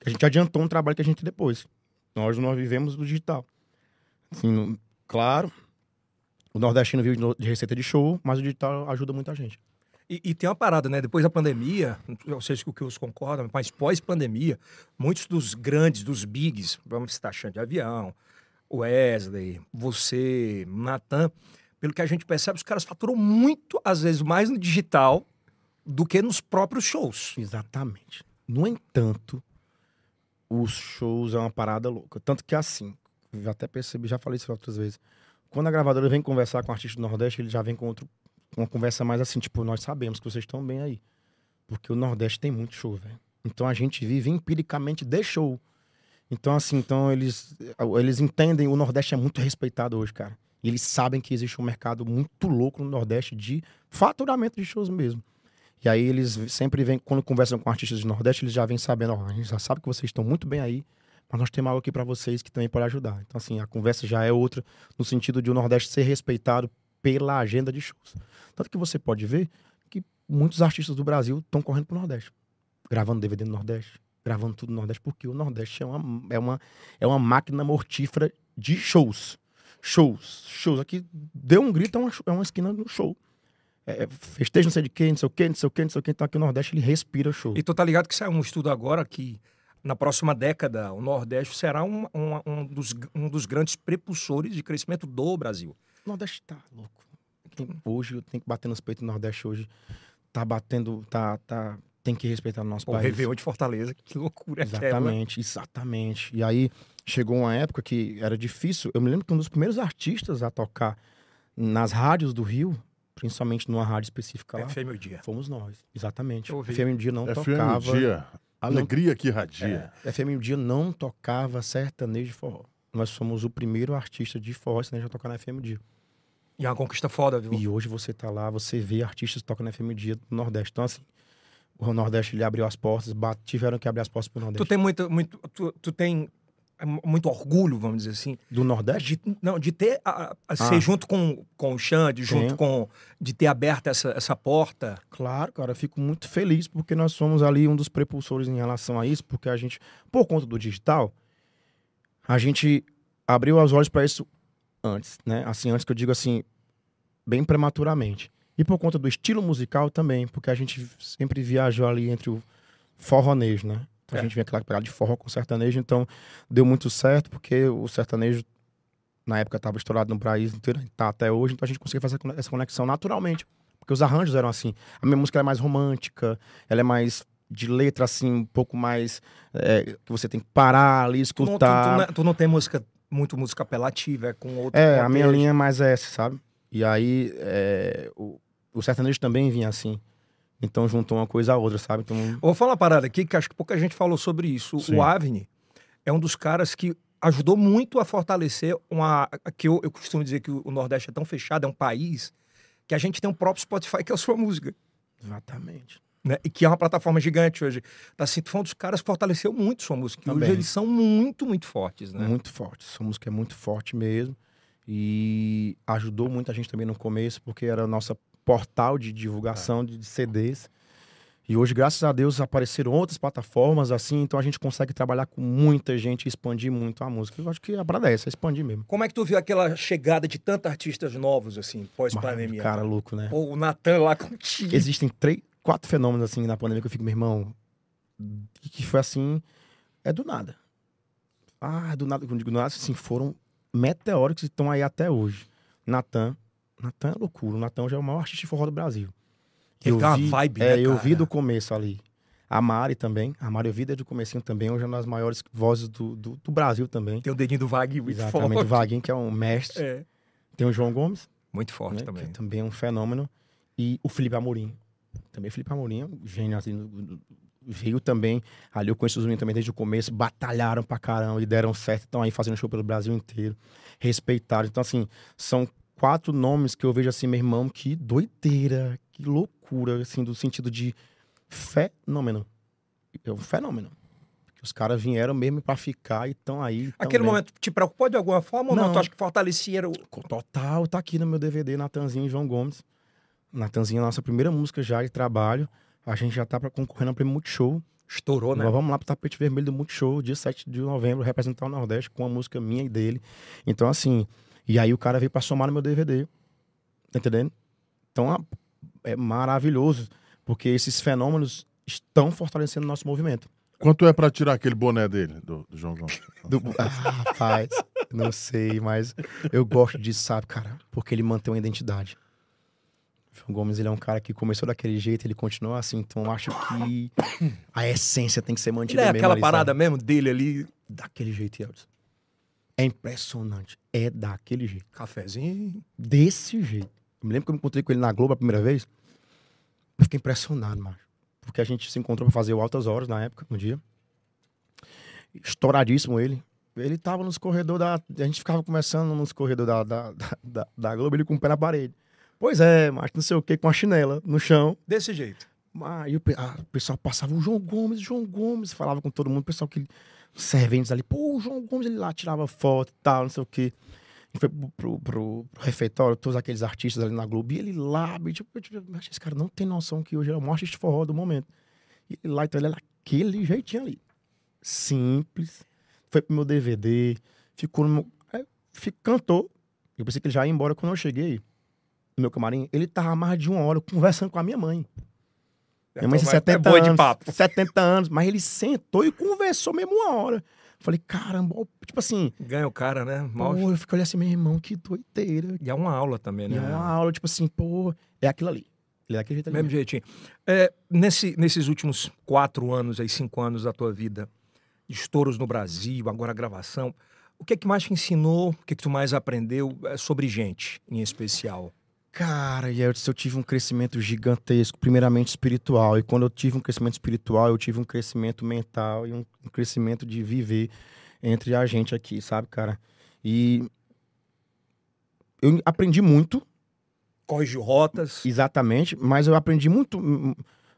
A gente adiantou um trabalho que a gente depois. Nós, nós vivemos do digital. Assim, no- claro, o nordestino vive de receita de show, mas o digital ajuda muita gente. E, e tem uma parada, né? Depois da pandemia, não sei se o que os concordam, mas pós-pandemia, muitos dos grandes, dos bigs, vamos citar Xande de Avião, Wesley, você, Natan, pelo que a gente percebe, os caras faturam muito, às vezes, mais no digital do que nos próprios shows. Exatamente. No entanto, os shows é uma parada louca. Tanto que assim, eu até percebi, já falei isso outras vezes. Quando a gravadora vem conversar com o artista do Nordeste, ele já vem com outro, uma conversa mais assim, tipo, nós sabemos que vocês estão bem aí. Porque o Nordeste tem muito show, velho. Então a gente vive empiricamente de show. Então, assim, então eles, eles entendem, o Nordeste é muito respeitado hoje, cara. E eles sabem que existe um mercado muito louco no Nordeste de faturamento de shows mesmo. E aí eles sempre vêm, quando conversam com artistas do Nordeste, eles já vêm sabendo, ó, a gente já sabe que vocês estão muito bem aí, mas nós temos algo aqui para vocês que também pode ajudar. Então, assim, a conversa já é outra, no sentido de o Nordeste ser respeitado pela agenda de shows. Tanto que você pode ver que muitos artistas do Brasil estão correndo pro Nordeste, gravando DVD no Nordeste, gravando tudo no Nordeste, porque o Nordeste é uma, é uma, é uma máquina mortífera de shows. Shows, shows. Aqui deu um grito, é uma, é uma esquina do show. É, é, festejo não sei de quem, não sei o quê, não sei o quê, não sei o quê. Então aqui o Nordeste ele respira show. E tu tá ligado que saiu um estudo agora que na próxima década o Nordeste será um, um, um, dos, um dos grandes prepulsores de crescimento do Brasil. O Nordeste tá louco. Hoje eu tenho que bater nos peitos do Nordeste hoje. Tá batendo, tá, tá, tem que respeitar o nosso O país. Réveillon de Fortaleza, que loucura é aquela. Exatamente, exatamente. E aí chegou uma época que era difícil. Eu me lembro que um dos primeiros artistas a tocar nas rádios do Rio, principalmente numa rádio específica lá, FM o dia. fomos nós. Exatamente. FM um dia não FM tocava. Dia. Alegria que radia. FM um dia não tocava sertanejo de forró. Nós somos o primeiro artista de forró sertanejo a tocar na FM dia. E é uma conquista foda, viu? E hoje você tá lá, você vê artistas que tocam na FM dia do Nordeste. Então, assim, o Nordeste ele abriu as portas, tiveram que abrir as portas pro Nordeste. Tu tem muito, muito, tu, tu tem é, muito orgulho, vamos dizer assim, Do Nordeste? de, não, de ter, a, a- ser Ah. junto com, com o Xande, junto Tenho. com, de ter aberto essa, essa porta. Claro, cara, eu fico muito feliz porque nós somos ali um dos prepulsores em relação a isso, porque a gente, por conta do digital, a gente abriu os olhos para isso antes, né? Assim, antes que eu digo assim, bem prematuramente. E por conta do estilo musical também, porque a gente sempre viajou ali entre o forronejo, né? Então, É. A gente vinha aquela pegada de forró com sertanejo, então deu muito certo, porque o sertanejo na época estava estourado no país inteiro, tá até hoje, então a gente conseguia fazer essa conexão naturalmente. Porque os arranjos eram assim. A minha música é mais romântica, ela é mais de letra, assim, um pouco mais. é, que você tem que parar ali, Tu não, tu, tu escutar. é- tu não tem música, muito música apelativa, é com outro É, a minha contexto. linha é mais essa, sabe? E aí, é, o, o sertanejo também vinha assim. Então juntou uma coisa a outra, sabe? Então, Eu Vou falar uma parada aqui que acho que pouca gente falou sobre isso. Sim. O Avni é um dos caras que ajudou muito a fortalecer uma. que eu, eu costumo dizer que o Nordeste é tão fechado, é um país, que a gente tem um próprio Spotify que é a sua música. exatamente. Né? E que é uma plataforma gigante hoje. Tá, assim, tu foi um dos caras que fortaleceu muito sua música. E hoje eles são muito, muito fortes, né? Muito forte. Essa música é muito forte mesmo. E ajudou muita gente também no começo, porque era a nossa portal de divulgação de CDs. E hoje, graças a Deus, apareceram outras plataformas assim, então a gente consegue trabalhar com muita gente e expandir muito a música. Eu acho que a parada é essa, expandir mesmo. Como é que tu viu aquela chegada de tantos artistas novos, assim, pós-pandemia? Cara louco, né? Pô, o Natan lá contigo. Existem três, quatro fenômenos assim na pandemia que eu fico, meu irmão, que foi assim, é do nada. Ah, do nada, quando digo do nada, assim, foram meteóricos e estão aí até hoje. Natan, Natan é loucura, o Natan já é o maior artista de forró do Brasil. Ele Eu tem uma vi- vibe, É, né, eu vi do começo ali. A Mari também, a Mari eu vi desde o comecinho também, hoje é uma das maiores vozes do, do, do Brasil também. Tem o dedinho do Vag muito Exatamente, o forte. Vaguinho, que é um mestre. É. Tem o João Gomes, Muito forte né, também. que também é um fenômeno. E o Felipe Amorim. Também o Felipe Amorim é um gênio, assim, veio também, ali eu conheço os meninos também desde o começo, batalharam pra caramba e deram certo, estão aí fazendo show pelo Brasil inteiro, respeitaram. Então, assim, são quatro nomes que eu vejo assim, meu irmão, que doideira, que loucura, assim, do sentido de fenômeno. É um fenômeno. Que os caras vieram mesmo pra ficar e estão aí. tão Aquele momento te preocupou de alguma forma ou não? Não. Tu acha que fortalecia o... Total, tá aqui no meu DVD, Natanzinho e João Gomes. Natanzinho é a nossa primeira música já de trabalho. A gente já tá pra concorrendo ao prêmio Multishow. Estourou, né? Nós vamos lá pro tapete vermelho do Multishow, dia 7 de novembro, representar o Nordeste com a música minha e dele. Então, assim, e aí o cara veio pra somar no meu DVD. Tá entendendo? Então, é maravilhoso, porque esses fenômenos estão fortalecendo o nosso movimento. Quanto é pra tirar aquele boné dele, do, do João Gomes? Do- Ah, rapaz, não sei, mas eu gosto disso, sabe, cara? Porque ele mantém uma identidade. O João Gomes, ele é um cara que começou daquele jeito, ele continua assim, então eu acho que a essência tem que ser Ele mantida é mesmo aquela ali, parada sabe? mesmo dele ali, Daquele jeito, Elvis. É impressionante. É daquele jeito. cafezinho. Desse jeito. Eu me lembro que eu me encontrei com ele na Globo a primeira vez. Eu fiquei impressionado, macho. Porque a gente se encontrou pra fazer o Altas Horas na época, no dia. Estouradíssimo ele. Ele tava nos corredores da. A gente ficava conversando nos corredores da, da, da, da- Globo, ele com o pé na parede. Pois é, mas não sei o que, com a chinela no chão. Desse jeito. Aí o pessoal passava o João Gomes, João Gomes, falava com todo mundo, o pessoal que serventes ali, pô, o João Gomes ele lá tirava foto e tal, não sei o quê. E foi pro, pro, pro refeitório, todos aqueles artistas ali na Globo, e ele lá, e, tipo, eu, tipo, "Mas esse cara não tem noção que hoje é o maior artista forró do momento. E ele lá, então ele era aquele jeitinho ali. Simples. Foi pro meu DVD, ficou no meu. Aí, fi- cantou. Eu pensei que ele já ia embora quando eu cheguei no meu camarim. Ele tava mais de uma hora conversando com a minha mãe. Minha mãe tem Então, 70 é boa anos. de papo. 70 anos, mas ele sentou e conversou mesmo uma hora. Falei, caramba, tipo assim, Ganha o cara, né? Mal- pô, eu fico olhando assim, meu irmão, que doideira. E é uma aula também, E né? é uma aula, tipo assim, pô, é aquilo ali. Ele é daquele jeito ali. Mesmo jeitinho. É, nesse, nesses últimos quatro anos, aí, cinco anos da tua vida, estouros no Brasil, agora a gravação, o que é que mais te ensinou, o que é que tu mais aprendeu é, sobre gente, em especial? Cara, e eu eu tive um crescimento gigantesco, primeiramente espiritual. E quando eu tive um crescimento espiritual, eu tive um crescimento mental e um, um crescimento de viver entre a gente aqui, sabe, cara? E eu aprendi muito, Corrige rotas. exatamente, mas eu aprendi muito,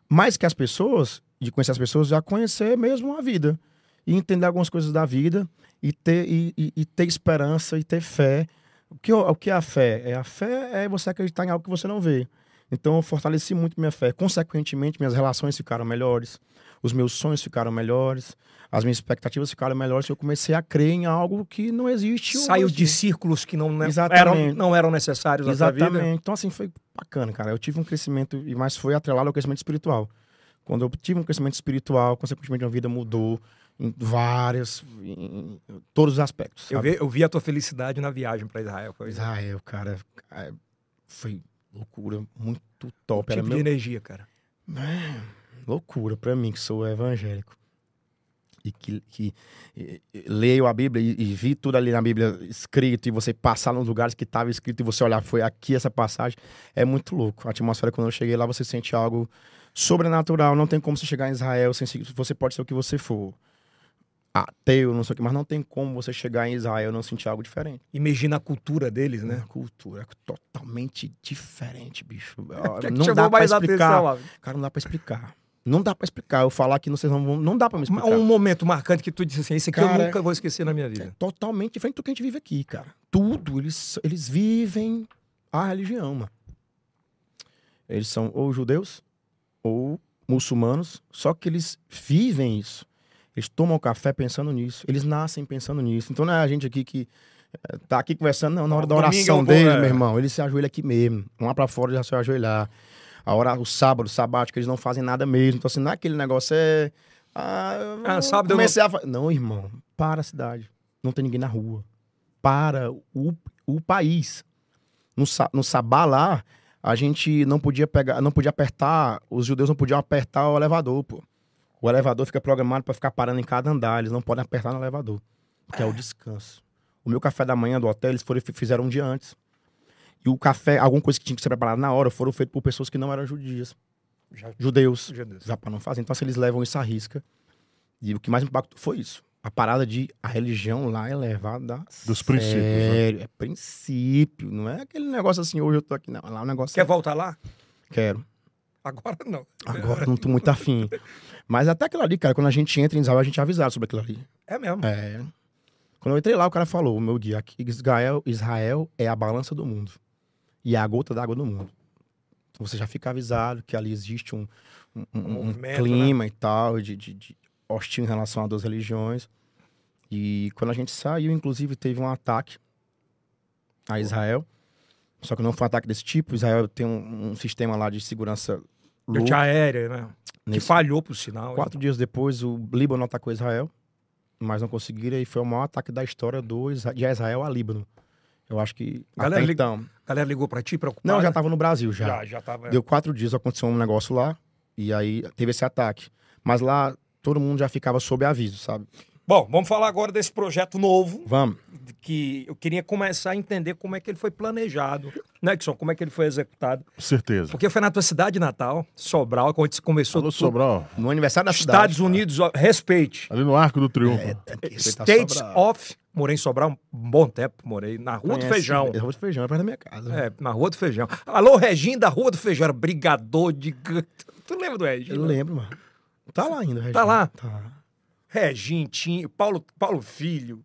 mais que as pessoas, de conhecer as pessoas, a conhecer mesmo a vida. E entender algumas coisas da vida e ter, e, e- e ter esperança e ter fé. O que, o que é a fé? É a fé é você acreditar em algo que você não vê. Então eu fortaleci muito minha fé. Consequentemente, minhas relações ficaram melhores, os meus sonhos ficaram melhores, as minhas expectativas ficaram melhores. Eu comecei a crer em algo que não existe Saiu hoje. de círculos que não, né, Exatamente. eram, não eram necessários na vida. Exatamente. Então, assim, foi bacana, cara. Eu tive um crescimento, e mais foi atrelado ao crescimento espiritual. Quando eu tive um crescimento espiritual, consequentemente, minha vida mudou em várias, em todos os aspectos. Eu vi, eu vi a tua felicidade na viagem para Israel. Foi Israel, cara, é, foi loucura, muito top. Era tipo meu, de energia, cara. É, loucura pra mim, que sou evangélico. E que, que e- e leio a Bíblia e, e vi tudo ali na Bíblia escrito, e você passar nos lugares que estava escrito e você olhar, foi aqui essa passagem, é muito louco. A atmosfera, quando eu cheguei lá, você sente algo sobrenatural. Não tem como você chegar em Israel sem se- você pode ser o que você for. Ateu, não sei o que, mas não tem como você chegar em Israel e não sentir algo diferente. Imagina a cultura deles, né? Cultura é totalmente diferente, bicho. Que é que não chamou dá pra explicar. atenção? Cara, não dá pra explicar. Não dá pra explicar. Eu falar que vocês não vão. Não dá pra me explicar. Um momento marcante que tu disse assim, esse aqui eu Cara, nunca vou esquecer na minha É vida. totalmente diferente do que a gente vive aqui, cara. Tudo. Eles, eles vivem a religião, mano. Eles são ou judeus ou muçulmanos, só que eles vivem isso. Eles tomam café pensando nisso. Eles nascem pensando nisso. Então não é a gente aqui que eh, tá aqui conversando, não. Na hora da Domingo oração eu deles, é. meu irmão, eles se ajoelham aqui mesmo. Vão lá pra fora já se ajoelhar. A hora, o sábado, o sabático, eles não fazem nada mesmo. Então, assim, não é aquele negócio, é. Ah, eu Ah, sábado eu comecei a fa- Não, irmão, para a cidade. Não tem ninguém na rua. Para o, o país. No, no sabá lá, a gente não podia pegar, não podia apertar, os judeus não podiam apertar o elevador, pô. O elevador fica programado para ficar parando em cada andar, eles não podem apertar no elevador, porque é o descanso. O meu café da manhã do hotel, eles foram, fizeram um dia antes. E o café, alguma coisa que tinha que ser preparada na hora, foram feitos por pessoas que não eram judias, Já, judeus, já disse. já para não fazer. Então, assim, eles levam isso à risca. E o que mais me impactou foi isso. A parada de a religião lá é levada a Dos princípios, né? sério. É princípio. Não é aquele negócio assim, hoje eu tô aqui. Não, lá o negócio Quer é... voltar lá? Quero. Agora não. Agora não tô muito afim. Mas até aquilo ali, cara, quando a gente entra em Israel, a gente é avisado sobre aquilo ali. É mesmo. É. Quando eu entrei lá, o cara falou, o meu guia, Israel, Israel é a balança do mundo. E é a gota d'água do mundo. Então você já fica avisado que ali existe um, um- um- um movimento, clima e tal, de, de- de hostil em relação a duas religiões. E quando a gente saiu, inclusive, teve um ataque a Israel. Só que não foi um ataque desse tipo. Israel tem um, um sistema lá de segurança louco. Aérea, né? Que Nesse- falhou pro sinal. Quatro dias depois, o Líbano atacou Israel, mas não conseguiram e foi o maior ataque da história do, Isra- de Israel a Líbano. Eu acho que Galera, então... Galera ligou pra ti, preocupada? Não, já estava no Brasil, já. Já, já tava. Deu quatro dias, aconteceu um negócio lá e aí teve esse ataque. Mas lá todo mundo já ficava sob aviso, sabe? Bom, vamos falar agora desse projeto novo, Vamos. que eu queria começar a entender como é que ele foi planejado, né, Edson? Como é que ele foi executado. Certeza. Porque foi na tua cidade natal, Sobral, onde se começou Alô, tudo. Sobral. No aniversário da Estados cidade. Unidos, ó, respeite. Ali no Arco do Triunfo. É, States Sobral. of. Morei em Sobral um bom tempo, morei na Rua do Conhece- Feijão. É, Rua do Feijão, é perto da minha casa. É, na Rua do Feijão. Alô, Reginho da Rua do Feijão, era brigador de. Tu lembra do Reginho? Eu lembro, mano. Tá lá ainda, Regina. Tá lá? Tá. Reginho, Tinho, Paulo, Paulo Filho.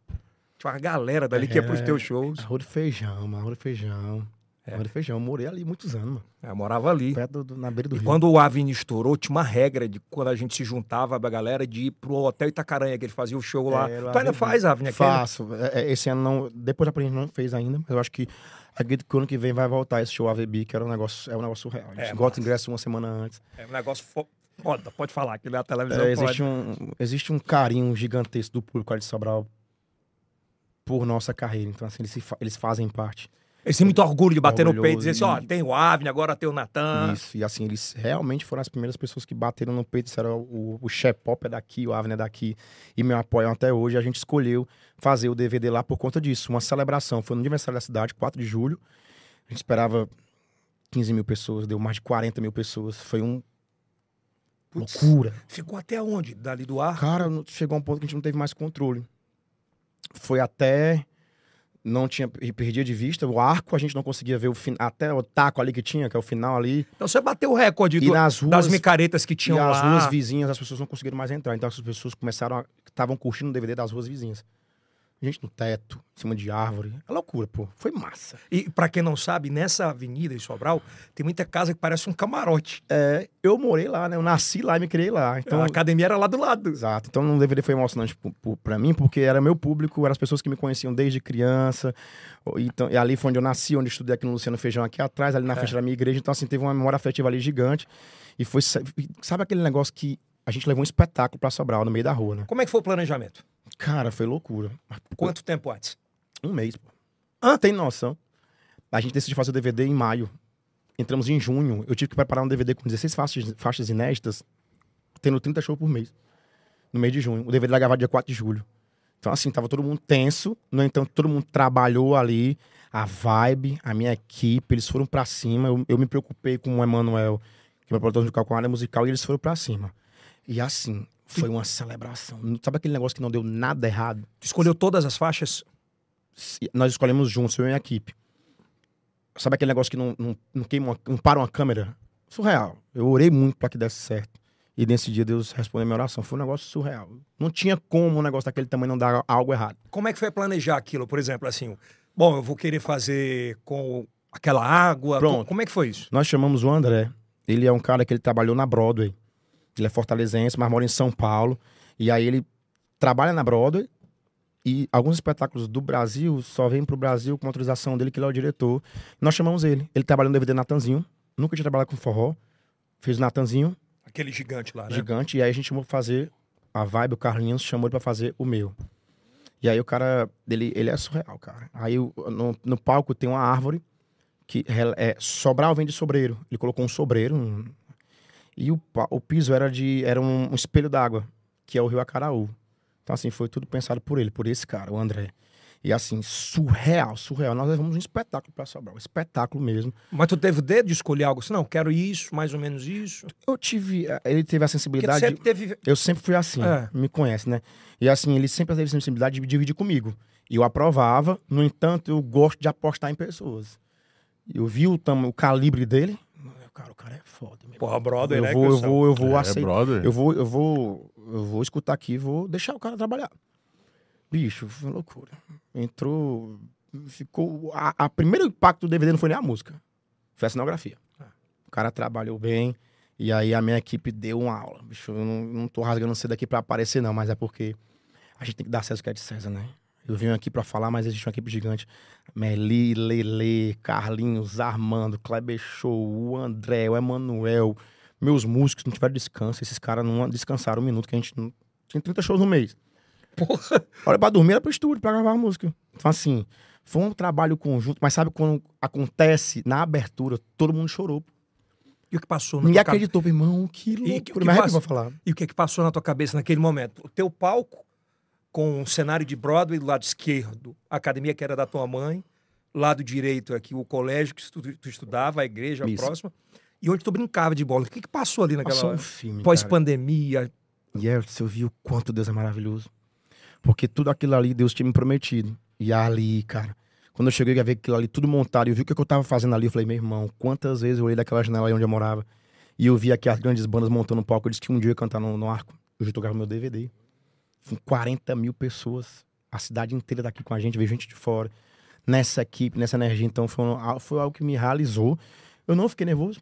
Tinha uma galera dali que ia pros É. teus shows. Arroz de feijão, mano. Arroz de feijão. É. Arroz de feijão. Eu morei ali muitos anos, mano. Eu morava ali. Perto do, na beira do E rio. quando o Avni estourou, tinha uma regra de quando a gente se juntava, a galera, de ir pro Hotel Itacaranha, que ele fazia o show lá. É, tu ainda vi- faz, Avni? Faço. É, é, Esse ano não. Depois da pandemia não fez ainda, mas eu acho que acredito que o ano que vem vai voltar esse show AVB, que era um negócio, é um negócio surreal. A gente É, ingresso uma semana antes. É um negócio foda, pode falar, que na televisão É, pode. existe, um, existe um carinho gigantesco do público de Sobral por nossa carreira. Então, assim, eles, fa- eles fazem parte. Eles têm muito orgulho de bater no peito e dizer assim, ó, e- tem o Avni, agora tem o Natan. Isso. E assim, eles realmente foram as primeiras pessoas que bateram no peito. Disseram, o, o Pop é daqui, o Avni é daqui. E me apoiam até hoje. A gente escolheu fazer o DVD lá por conta disso. Uma celebração. Foi no aniversário da cidade, 4 de julho. A gente esperava 15 mil pessoas, deu mais de 40 mil pessoas. Foi um Putz, loucura. Ficou até onde? Dali do ar? Cara, chegou a um ponto que a gente não teve mais controle. Foi até. Não tinha. Perdia de vista. O arco a gente não conseguia ver o fim, até o taco ali que tinha, que é o final ali. Então você bateu o recorde E do- nas ruas. das micaretas que tinham e as lá. ruas vizinhas, as pessoas não conseguiram mais entrar. Então as pessoas começaram a. estavam curtindo o DVD das ruas vizinhas. Gente no teto, em cima de árvore. É loucura, pô. Foi massa. E pra quem não sabe, nessa avenida em Sobral, tem muita casa que parece um camarote. É, eu morei lá, né? Eu nasci lá e me criei lá. Então, a academia era lá do lado. Exato. Então no DVD foi emocionante pra mim, porque era meu público, eram as pessoas que me conheciam desde criança. Então, e ali foi onde eu nasci, onde eu estudei aqui no Luciano Feijão, aqui atrás, ali na É. frente da minha igreja. Então, assim, teve uma memória afetiva ali gigante. E foi. sa- Sabe aquele negócio que a gente levou um espetáculo pra Sobral, no meio da rua, né? Como é que foi o planejamento? Cara, foi loucura. Quanto tempo antes? Um mês, pô. Ah, tem noção. A gente decidiu fazer o DVD em maio. Entramos em junho. Eu tive que preparar um DVD com 16 faixas, faixas inéditas, tendo 30 shows por mês. No mês de junho. O DVD era gravado dia 4 de julho. Então, assim, tava todo mundo tenso. No entanto, todo mundo trabalhou ali. A vibe, a minha equipe, eles foram pra cima. Eu, eu me preocupei com o Emanuel, que é meu produtor musical, com a área musical, e eles foram pra cima. E assim, foi uma celebração. Sabe aquele negócio que não deu nada errado? Tu escolheu todas as faixas? nós escolhemos juntos, eu e a equipe. Sabe aquele negócio que não, não, não queima, uma- não para uma câmera? Surreal. Eu orei muito para que desse certo. E nesse dia Deus respondeu a minha oração. Foi um negócio surreal. Não tinha como um negócio daquele tamanho não dar algo errado. Como é que foi planejar aquilo? Por exemplo, assim, bom, eu vou querer fazer com aquela água. Pronto. Co- Como é que foi isso? Nós chamamos o André. Ele é um cara que ele trabalhou na Broadway. Ele é fortalezense, mas mora em São Paulo. E aí ele trabalha na Broadway. E alguns espetáculos do Brasil só vêm pro Brasil com autorização dele, que ele é o diretor. Nós chamamos ele. Ele trabalhou no DVD Natanzinho. Nunca tinha trabalhado com forró. Fez o Natanzinho, Aquele gigante lá, né? gigante. E aí a gente chamou pra fazer a vibe, o Carlinhos chamou ele pra fazer o meu. E aí o cara, ele, ele é surreal, cara. Aí no, no palco tem uma árvore que rel- é Sobral vem de sobreiro. Ele colocou um sobreiro um- e o, o piso era de era um, um espelho d'água, que é o Rio Acaraú. Então assim, foi tudo pensado por ele, por esse cara, o André. E assim, surreal, surreal. Nós levamos um espetáculo pra Sobral, um espetáculo mesmo. Mas tu teve o dedo de escolher algo assim? Não, quero isso, mais ou menos isso. Eu tive, eh, ele teve a sensibilidade sempre teve. Eu sempre fui assim, É. me conhece, né? E assim, ele sempre teve sensibilidade de dividir comigo. E eu aprovava, no entanto, eu gosto de apostar em pessoas. Eu vi o, tam- o calibre dele. Cara, o cara é foda. meu. Porra, brother, eu né? vou, eu vou, eu vou é, aceitar. brother. Eu vou, eu vou, eu vou escutar aqui, vou deixar o cara trabalhar. Bicho, foi uma loucura. Entrou, ficou. A, a primeiro impacto do DVD não foi nem a música, foi a cenografia. Ah. O cara trabalhou bem e aí a minha equipe deu uma aula. Bicho, eu não, não tô rasgando cedo aqui pra aparecer não, mas é porque a gente tem que dar César o que é de César, né? Eu vim aqui pra falar, mas existe uma equipe gigante. Meli, Lele, Carlinhos, Armando, Kleber Show, o André, o Emanuel, meus músicos não tiveram descanso. Esses caras não descansaram um minuto, que a gente não... tinha 30 shows no mês. Porra. Olha, pra dormir era pro estúdio, pra gravar a música. Então, assim, foi um trabalho conjunto, mas sabe quando acontece na abertura, todo mundo chorou. E o que passou na Ninguém acreditou, meu irmão, que E que- loucura. que arrepio passa- pra falar. E o que, que passou na tua cabeça naquele momento? O teu palco, com um cenário de Broadway do lado esquerdo, a academia que era da tua mãe, lado direito aqui, o colégio que tu, tu estudava, a igreja Isso. próxima, e onde tu brincava de bola. O que, que passou ali naquela Passou um filme. Pós-pandemia. E é, você viu o quanto Deus é maravilhoso. Porque tudo aquilo ali Deus tinha me prometido. E ali, cara, quando eu cheguei a ver aquilo ali tudo montado eu vi o que eu tava fazendo ali, eu falei, meu irmão, quantas vezes eu olhei daquela janela aí onde eu morava e eu vi aqui as grandes bandas montando um palco. Eu disse que um dia ia cantar no, no arco. Eu tô gravando meu DVD. Com 40 mil pessoas, a cidade inteira daqui com a gente, veio gente de fora, nessa equipe, nessa energia. Então foi, um- foi algo que me realizou. Eu não fiquei nervoso,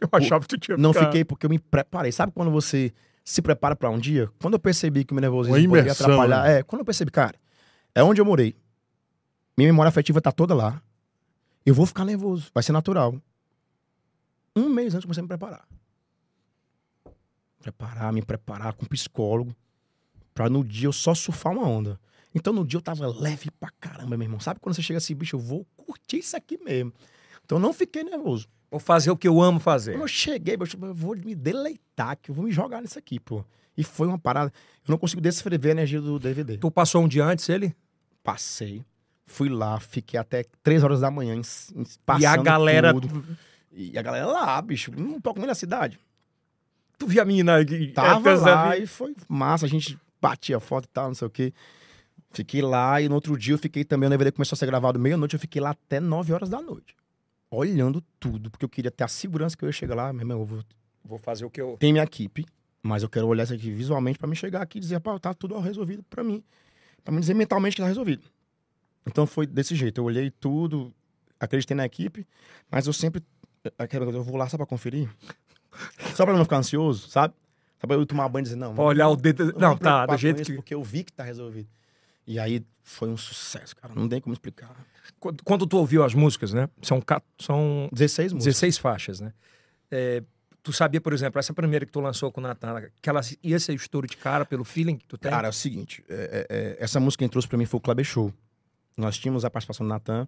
Eu achava que tu tinha não ficado. fiquei porque eu me preparei. Sabe quando você se prepara pra um dia? Quando eu percebi que o meu nervosismo poderia imersão, atrapalhar. É, quando eu percebi, cara, é onde eu morei. Minha memória afetiva tá toda lá. Eu vou ficar nervoso, vai ser natural. Um mês antes eu comecei a me preparar. Preparar, me preparar com psicólogo. Pra no dia eu só surfar uma onda. Então no dia eu tava leve pra caramba, meu irmão. Sabe quando você chega assim, bicho, eu vou curtir isso aqui mesmo. Então eu não fiquei nervoso. Vou fazer o que eu amo fazer. Quando eu cheguei, bicho, eu vou me deleitar, que eu vou me jogar nisso aqui, pô. E foi uma parada. Eu não consigo descrever a energia do DVD. Tu passou um dia antes ele? Passei, fui lá, fiquei até três horas da manhã, passando e a galera. tudo. E a galera lá, bicho, um pouco meio na cidade. Tu via a menina Tava é, lá e foi massa, a gente batia foto e tal, não sei o quê. Fiquei lá e no outro dia eu fiquei também, o DVD começou a ser gravado meia-noite, eu fiquei lá até nove horas da noite. Olhando tudo, porque eu queria ter a segurança que eu ia chegar lá, meu irmão, eu vou Vou fazer o que eu. tem minha equipe, mas eu quero olhar isso aqui visualmente pra me chegar aqui e dizer, pá, tá tudo resolvido pra mim. Pra me dizer mentalmente que tá resolvido. Então foi desse jeito. Eu olhei tudo, acreditei na equipe, mas eu sempre. coisa, Eu vou lá só pra conferir. Só pra não ficar ansioso, sabe? Pra eu tomar banho e dizer, não. Olhar o dedo. Não, me tá, do jeito que. Porque eu vi que tá resolvido. E aí foi um sucesso, cara. Não tem como explicar. Quando, quando tu ouviu as músicas, né? São, são 16 músicas. 16 faixas, né? É, tu sabia, por exemplo, essa primeira que tu lançou com o Natan, que ela ia ser estouro de cara pelo feeling que tu tem? Cara, é o seguinte, é- é- é, essa música quem trouxe pra mim foi o Kleber Show. Nós tínhamos a participação do Natan,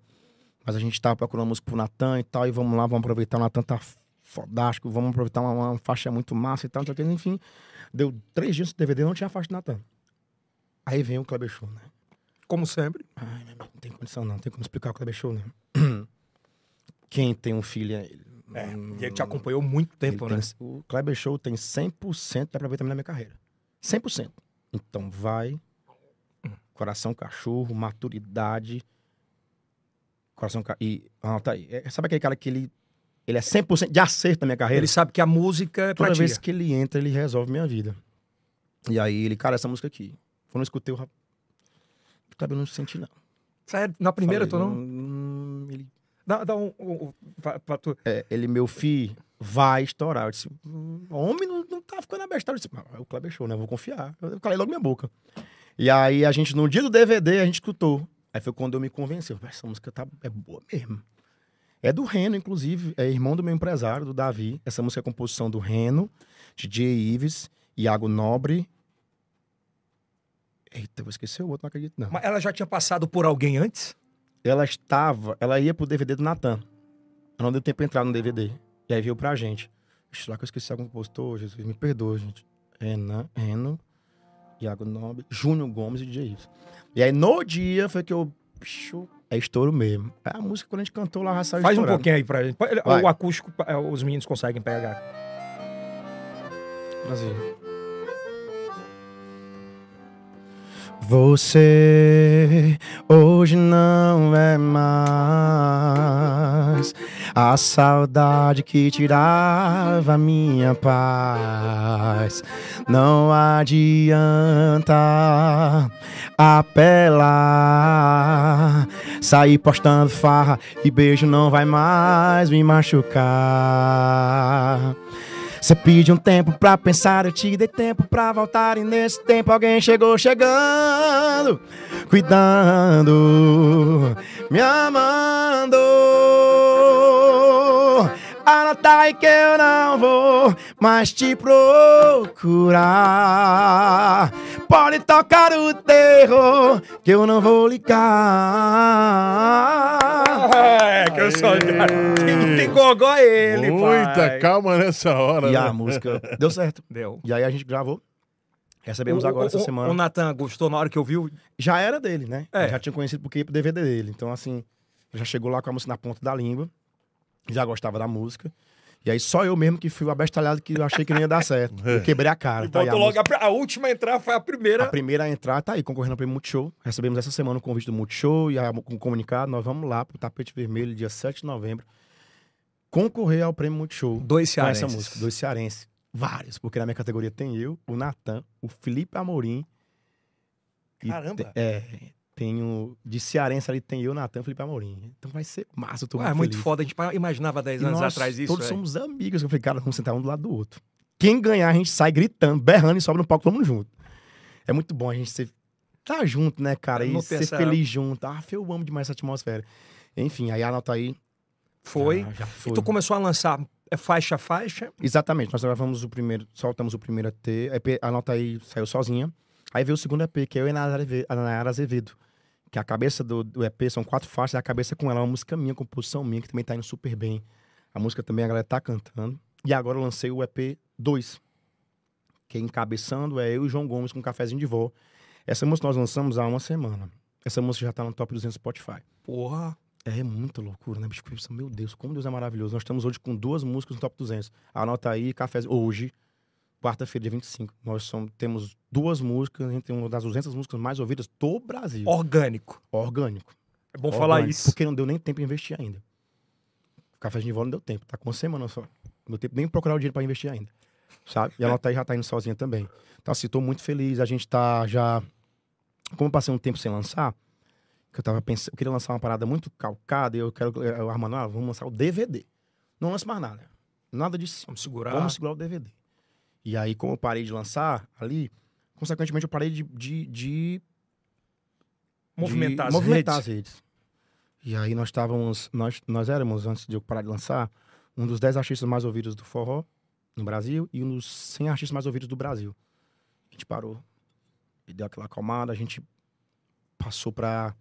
mas a gente tava procurando música pro Natan e tal, e vamos lá, vamos aproveitar, o Natan tá fodástico, vamos aproveitar uma, uma faixa muito massa e tal, não sei o que, enfim. Deu três dias de DVD, não tinha faixa do Natan. Aí vem o Kleber Show, né? Como sempre. Ai, meu amigo, não tem condição não, não tem como explicar o Kleber Show, né? Quem tem um filho é ele. É, Hum, e ele te acompanhou muito tempo, né? tem- o Kleber Show tem 100% de aproveitamento na minha carreira. 100%. Então vai. Coração cachorro, maturidade. Coração ca... E anota aí. É, sabe aquele cara que ele. Ele é 100% de acerto na minha carreira? Ele sabe que a música é Toda vez que ele entra, ele resolve minha vida. E aí ele, cara, essa música aqui. Quando eu escutei o eu não senti, não. Sério, na primeira Falei, tu não? "Hum, ele Dá, dá um. um- um- pra- pra tu. É, ele, meu filho, vai estourar. Eu disse, "Hum, homem não, não tá ficando abestado. Eu disse, "Mas é o Kleber Show, né? Eu vou confiar. Eu calei logo minha boca. E aí, a gente, no dia do DVD, a gente escutou. Aí foi quando eu me convenci. Essa música tá, é boa mesmo. É do Reno, inclusive. É irmão do meu empresário, do Davi. Essa música é composição do Reno, DJ Ives, Iago Nobre. Eita, vou esquecer o outro, não acredito, não. Mas ela já tinha passado por alguém antes? ela estava, ela ia pro DVD do Natan. Ela não deu tempo pra entrar no DVD. E aí veio pra gente. Será que eu esqueci algum compositor? Jesus, me perdoa, gente. Renan, Reno, Iago Nobre, Júnior Gomes e DJ Ives. E aí no dia foi que eu. Bicho, é estouro mesmo. É a música quando a gente cantou lá, saiu Faz um estourado. pouquinho aí pra gente. Vai. O acústico, é, os meninos conseguem pegar. Brasil. Você hoje não é mais a saudade que tirava minha paz. Não adianta apelar, sair postando farra e beijo não vai mais me machucar. Você pediu um tempo pra pensar, eu te dei tempo pra voltar. E nesse tempo alguém chegou chegando, cuidando, me amando. Anota aí que eu não vou mais te procurar. Pode tocar o terror, que eu não vou ligar. É, que eu sou. Aê! Tem, gogó ele, Muita pai. calma nessa hora. E né? a música deu certo. Deu. E aí a gente gravou. Recebemos agora essa o, semana. O Natan gostou na hora que ouviu? já era dele, né? É. Já tinha conhecido porque ia pro DVD dele. Então, assim, já chegou lá com a música na ponta da língua. Já gostava da música. E aí só eu mesmo que fui o abestalhado que eu achei que não ia dar certo. Eu quebrei a cara. Tá aí a, logo música. a, a última a entrar foi a primeira. a primeira a entrar tá aí, concorrendo ao prêmio Multishow. Recebemos essa semana o convite do Multishow e a- com o comunicado. Nós vamos lá pro Tapete Vermelho, dia 7 de novembro, concorrer ao prêmio Multishow. Dois Com cearenses. essa música, dois cearenses. Vários, porque na minha categoria tem eu, o Natan, o Felipe Amorim E Caramba. te- é, tenho. De cearense ali tem eu, Natan e Felipe Amorim. Então vai ser massa, eu tô Ah, muito é muito foda. A gente imaginava 10 E anos nós atrás isso. Todos velho. somos amigos. Eu falei, cara, vamos sentar um do lado do outro. Quem ganhar, a gente sai gritando, berrando e sobe no palco mundo junto. É muito bom a gente ser, tá junto, né, cara? É, E ser essa- feliz junto. Ah, eu amo demais essa atmosfera. Enfim, aí anota aí. Foi. Já foi. E tu começou a lançar é faixa a faixa. Exatamente, nós gravamos o primeiro, soltamos o primeiro EP, EP a nota aí saiu sozinha. Aí veio o segundo EP, que é eu e a Nayara Azevedo. Que a cabeça do, do EP são quatro faixas, e a cabeça com ela é uma música minha, composição minha, que também tá indo super bem. A música também a galera tá cantando. E agora eu lancei o EP 2, que encabeçando é eu e João Gomes com um cafezinho de vó. Essa música nós lançamos há uma semana. Essa música já tá no top 200 Spotify. Porra. É muita loucura, né, bicho? Meu Deus, como Deus é maravilhoso. Nós estamos hoje com duas músicas no top 200. Anota aí, café. Hoje, quarta-feira, dia 25, nós somos, temos duas músicas, a gente tem uma das 200 músicas mais ouvidas do Brasil. Orgânico. Orgânico. É bom falar Orgânico, isso. Porque não deu nem tempo de investir ainda. O café de vó não deu tempo, tá com uma semana só. Não deu tempo nem procurar o dinheiro pra investir ainda. Sabe? E a nota aí já tá indo sozinha também. Então, assim, tô muito feliz. A gente tá já. Como eu passei um tempo sem lançar, que eu tava pensando, eu queria lançar uma parada muito calcada, e eu quero. Eu, Armando, ah, vamos lançar o DVD. Não lanço mais nada. Nada disso. Vamos segurar. Vamos segurar o DVD. E aí, como eu parei de lançar ali, consequentemente eu parei de- de- de movimentar de as movimentar redes. as redes. E aí nós estávamos, nós, nós éramos, antes de eu parar de lançar, um dos 10 artistas mais ouvidos do forró no Brasil e um dos 100 artistas mais ouvidos do Brasil. A gente parou e deu aquela acalmada, a gente passou para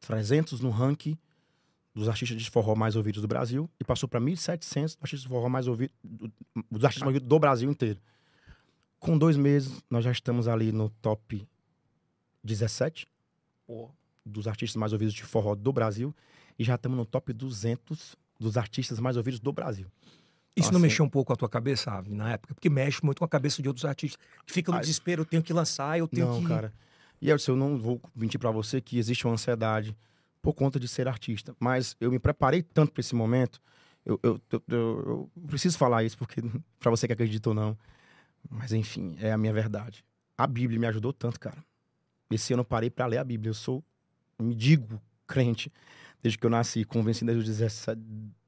300 no ranking dos artistas de forró mais ouvidos do Brasil e passou para 1.700 artistas de forró mais ouvidos, do- dos artistas mais ouvidos do Brasil inteiro. Com dois meses, nós já estamos ali no top 17 Pô, dos artistas mais ouvidos de forró do Brasil e já estamos no top 200 dos artistas mais ouvidos do Brasil. Isso Então, não assim- mexeu um pouco a tua cabeça, Ave, na época? Porque mexe muito com a cabeça de outros artistas. Que fica no Ah, desespero, eu tenho que lançar, eu tenho não, que. cara. E Elcio, eu não vou mentir pra você que existe uma ansiedade por conta de ser artista, mas eu me preparei tanto pra esse momento. Eu, eu, eu, eu- preciso falar isso porque pra você que acredita ou não, mas enfim, é a minha verdade. A Bíblia me ajudou tanto, cara. Esse ano eu parei pra ler a Bíblia. Eu sou, me digo, crente desde que eu nasci, convencido desde os 17,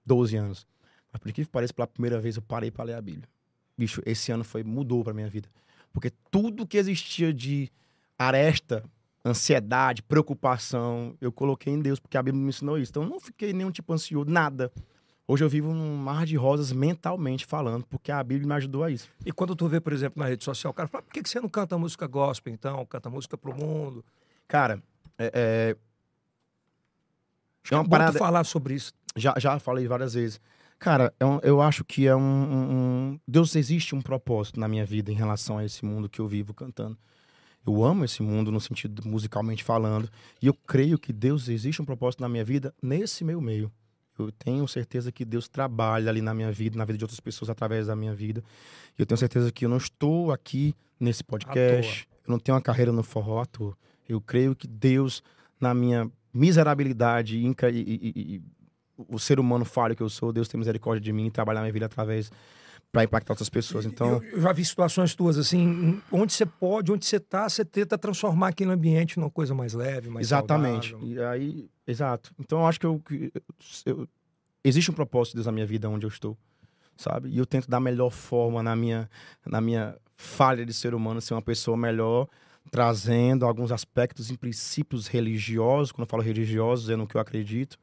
12 anos. Mas por que pareça, pela primeira vez eu parei pra ler a Bíblia. Bicho, esse ano foi mudou pra minha vida. Porque tudo que existia de aresta, ansiedade, preocupação, eu coloquei em Deus, porque a Bíblia me ensinou isso. Então eu não fiquei nenhum tipo ansioso, nada. Hoje eu vivo num mar de rosas mentalmente falando, porque a Bíblia me ajudou a isso. E quando tu vê, por exemplo, na rede social, o cara fala, por que que você não canta música gospel, então? Canta música pro mundo. Cara, é- é, Acho que É é uma tu parada- falar sobre isso. já, já falei várias vezes. Cara, é um- eu acho que é um, um- um- Deus existe um propósito na minha vida em relação a esse mundo que eu vivo cantando. Eu amo esse mundo no sentido musicalmente falando. E eu creio que Deus existe um propósito na minha vida nesse meu meio. Eu tenho certeza que Deus trabalha ali na minha vida, na vida de outras pessoas através da minha vida. E eu tenho certeza que eu não estou aqui nesse podcast. Eu não tenho uma carreira no forró à toa. Eu creio que Deus, na minha miserabilidade e, e- e- o ser humano falho que eu sou, Deus tem misericórdia de mim e trabalhar minha vida através para impactar outras pessoas. Então, Eu, eu já vi situações tuas assim, onde você pode, onde você tá, você tenta transformar aquele ambiente numa coisa mais leve, mais exatamente. saudável. E aí, exato. Então, eu acho que eu, eu- existe um propósito de Deus na minha vida onde eu estou, sabe? E eu tento da melhor forma na minha na minha falha de ser humano ser uma pessoa melhor, trazendo alguns aspectos e princípios religiosos, quando eu falo religiosos, é no que eu acredito,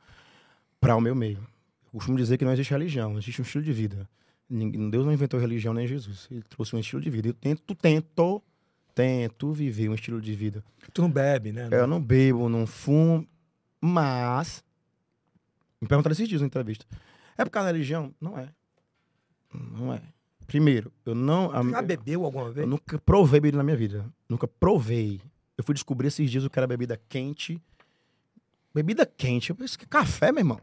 para o meu meio. Eu costumo dizer que não existe religião, existe um estilo de vida. Deus não inventou religião nem Jesus. Ele trouxe um estilo de vida. Eu tento, tento, tento viver um estilo de vida. Tu não bebe, né? Eu não bebo, não fumo, mas. Me perguntaram esses dias na entrevista. É por causa da religião? Não é. Não é. Primeiro, eu não. a- Já bebeu alguma eu vez? nunca provei bebida na minha vida. Nunca provei. Eu fui descobrir esses dias o que era bebida quente. Bebida quente. Eu pensei que café, meu irmão.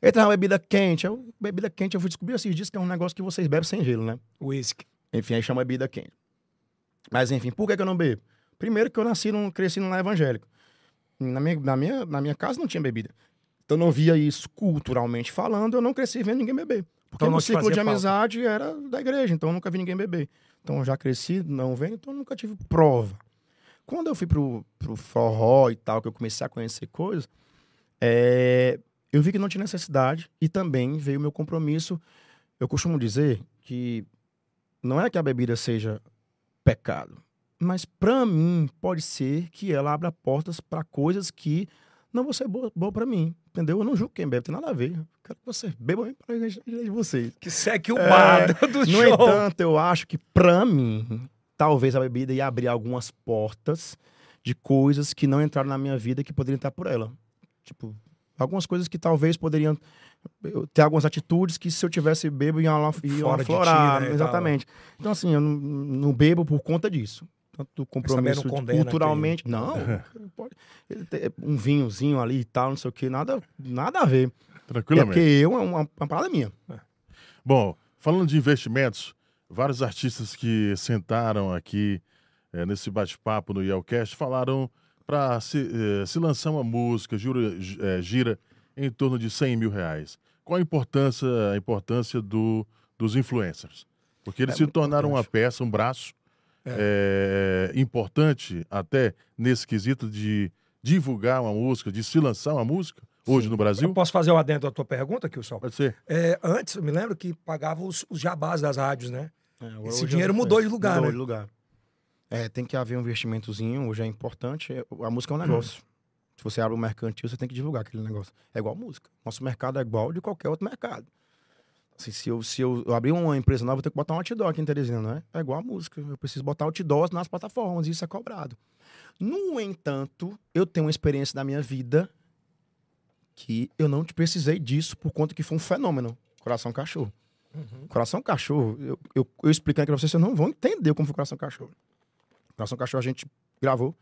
Eita, uma bebida quente. Eu, bebida quente, eu fui descobrir esses dias que é um negócio que vocês bebem sem gelo, né? Whisky. Enfim, aí chama bebida quente. Mas enfim, por que, que eu não bebo? Primeiro que eu nasci, num, cresci num lar evangélico. Na minha, na, minha, na minha casa não tinha bebida. Então eu não via isso culturalmente falando, eu não cresci vendo ninguém beber. Porque Então meu círculo de fazia falta. amizade era da igreja, então eu nunca vi ninguém beber. Então eu já cresci não vendo, então eu nunca tive prova. quando eu fui pro, pro forró e tal, que eu comecei a conhecer coisas, é, eu vi que não tinha necessidade e também veio o meu compromisso. Eu costumo dizer que não é que a bebida seja pecado, mas para mim pode ser que ela abra portas para coisas que não vão ser boas boa para mim, entendeu? Eu não julgo quem bebe, tem nada a ver. Eu quero que você beba bem para de vocês. Que segue o bar é, do no show. No entanto, eu acho que para mim, talvez a bebida ia abrir algumas portas de coisas que não entraram na minha vida que poderiam entrar por ela. Tipo, algumas coisas que talvez poderiam ter algumas atitudes que se eu tivesse bebo iam, iam aflorar, ti, né, exatamente. Então assim, eu não, não, bebo por conta disso. Tanto compromisso culturalmente, aquele... não, pode, um vinhozinho ali e tal, não sei o que, nada, nada a ver. Tranquilamente. É porque eu é uma, uma parada minha. É. Bom, falando de investimentos, vários artistas que sentaram aqui é, nesse bate-papo no Yelcast falaram para se, eh, se lançar uma música, jura, eh, gira em torno de 100 mil reais. Qual a importância, a importância do, dos influencers? Porque eles é se tornaram importante. uma peça, um braço é. É, importante até nesse quesito de divulgar uma música, de se lançar uma música hoje Sim. no Brasil? Eu posso fazer o adendo à tua pergunta, Kilson? Pode ser. É, antes, eu me lembro que pagava os, os jabás das rádios, né? É, Esse dinheiro mudou de lugar, mudou né? de lugar. É, tem que haver um investimentozinho, hoje é importante. É, a música é um negócio. Hum. Se você abre um mercantil, você tem que divulgar aquele negócio. É igual música. Nosso mercado é igual de qualquer outro mercado. Assim, se eu, se eu, abrir uma empresa nova, eu tenho que botar um outdoor aqui em Teresina, não é? É igual a música. Eu preciso botar outdoors nas plataformas e isso é cobrado. No entanto, eu tenho uma experiência da minha vida que eu não precisei disso por conta que foi um fenômeno. Coração Cachorro. Uhum. Coração Cachorro, eu, eu, eu explicando aqui pra vocês, vocês não vão entender como foi Coração Cachorro. Coração Cachorro a gente gravou.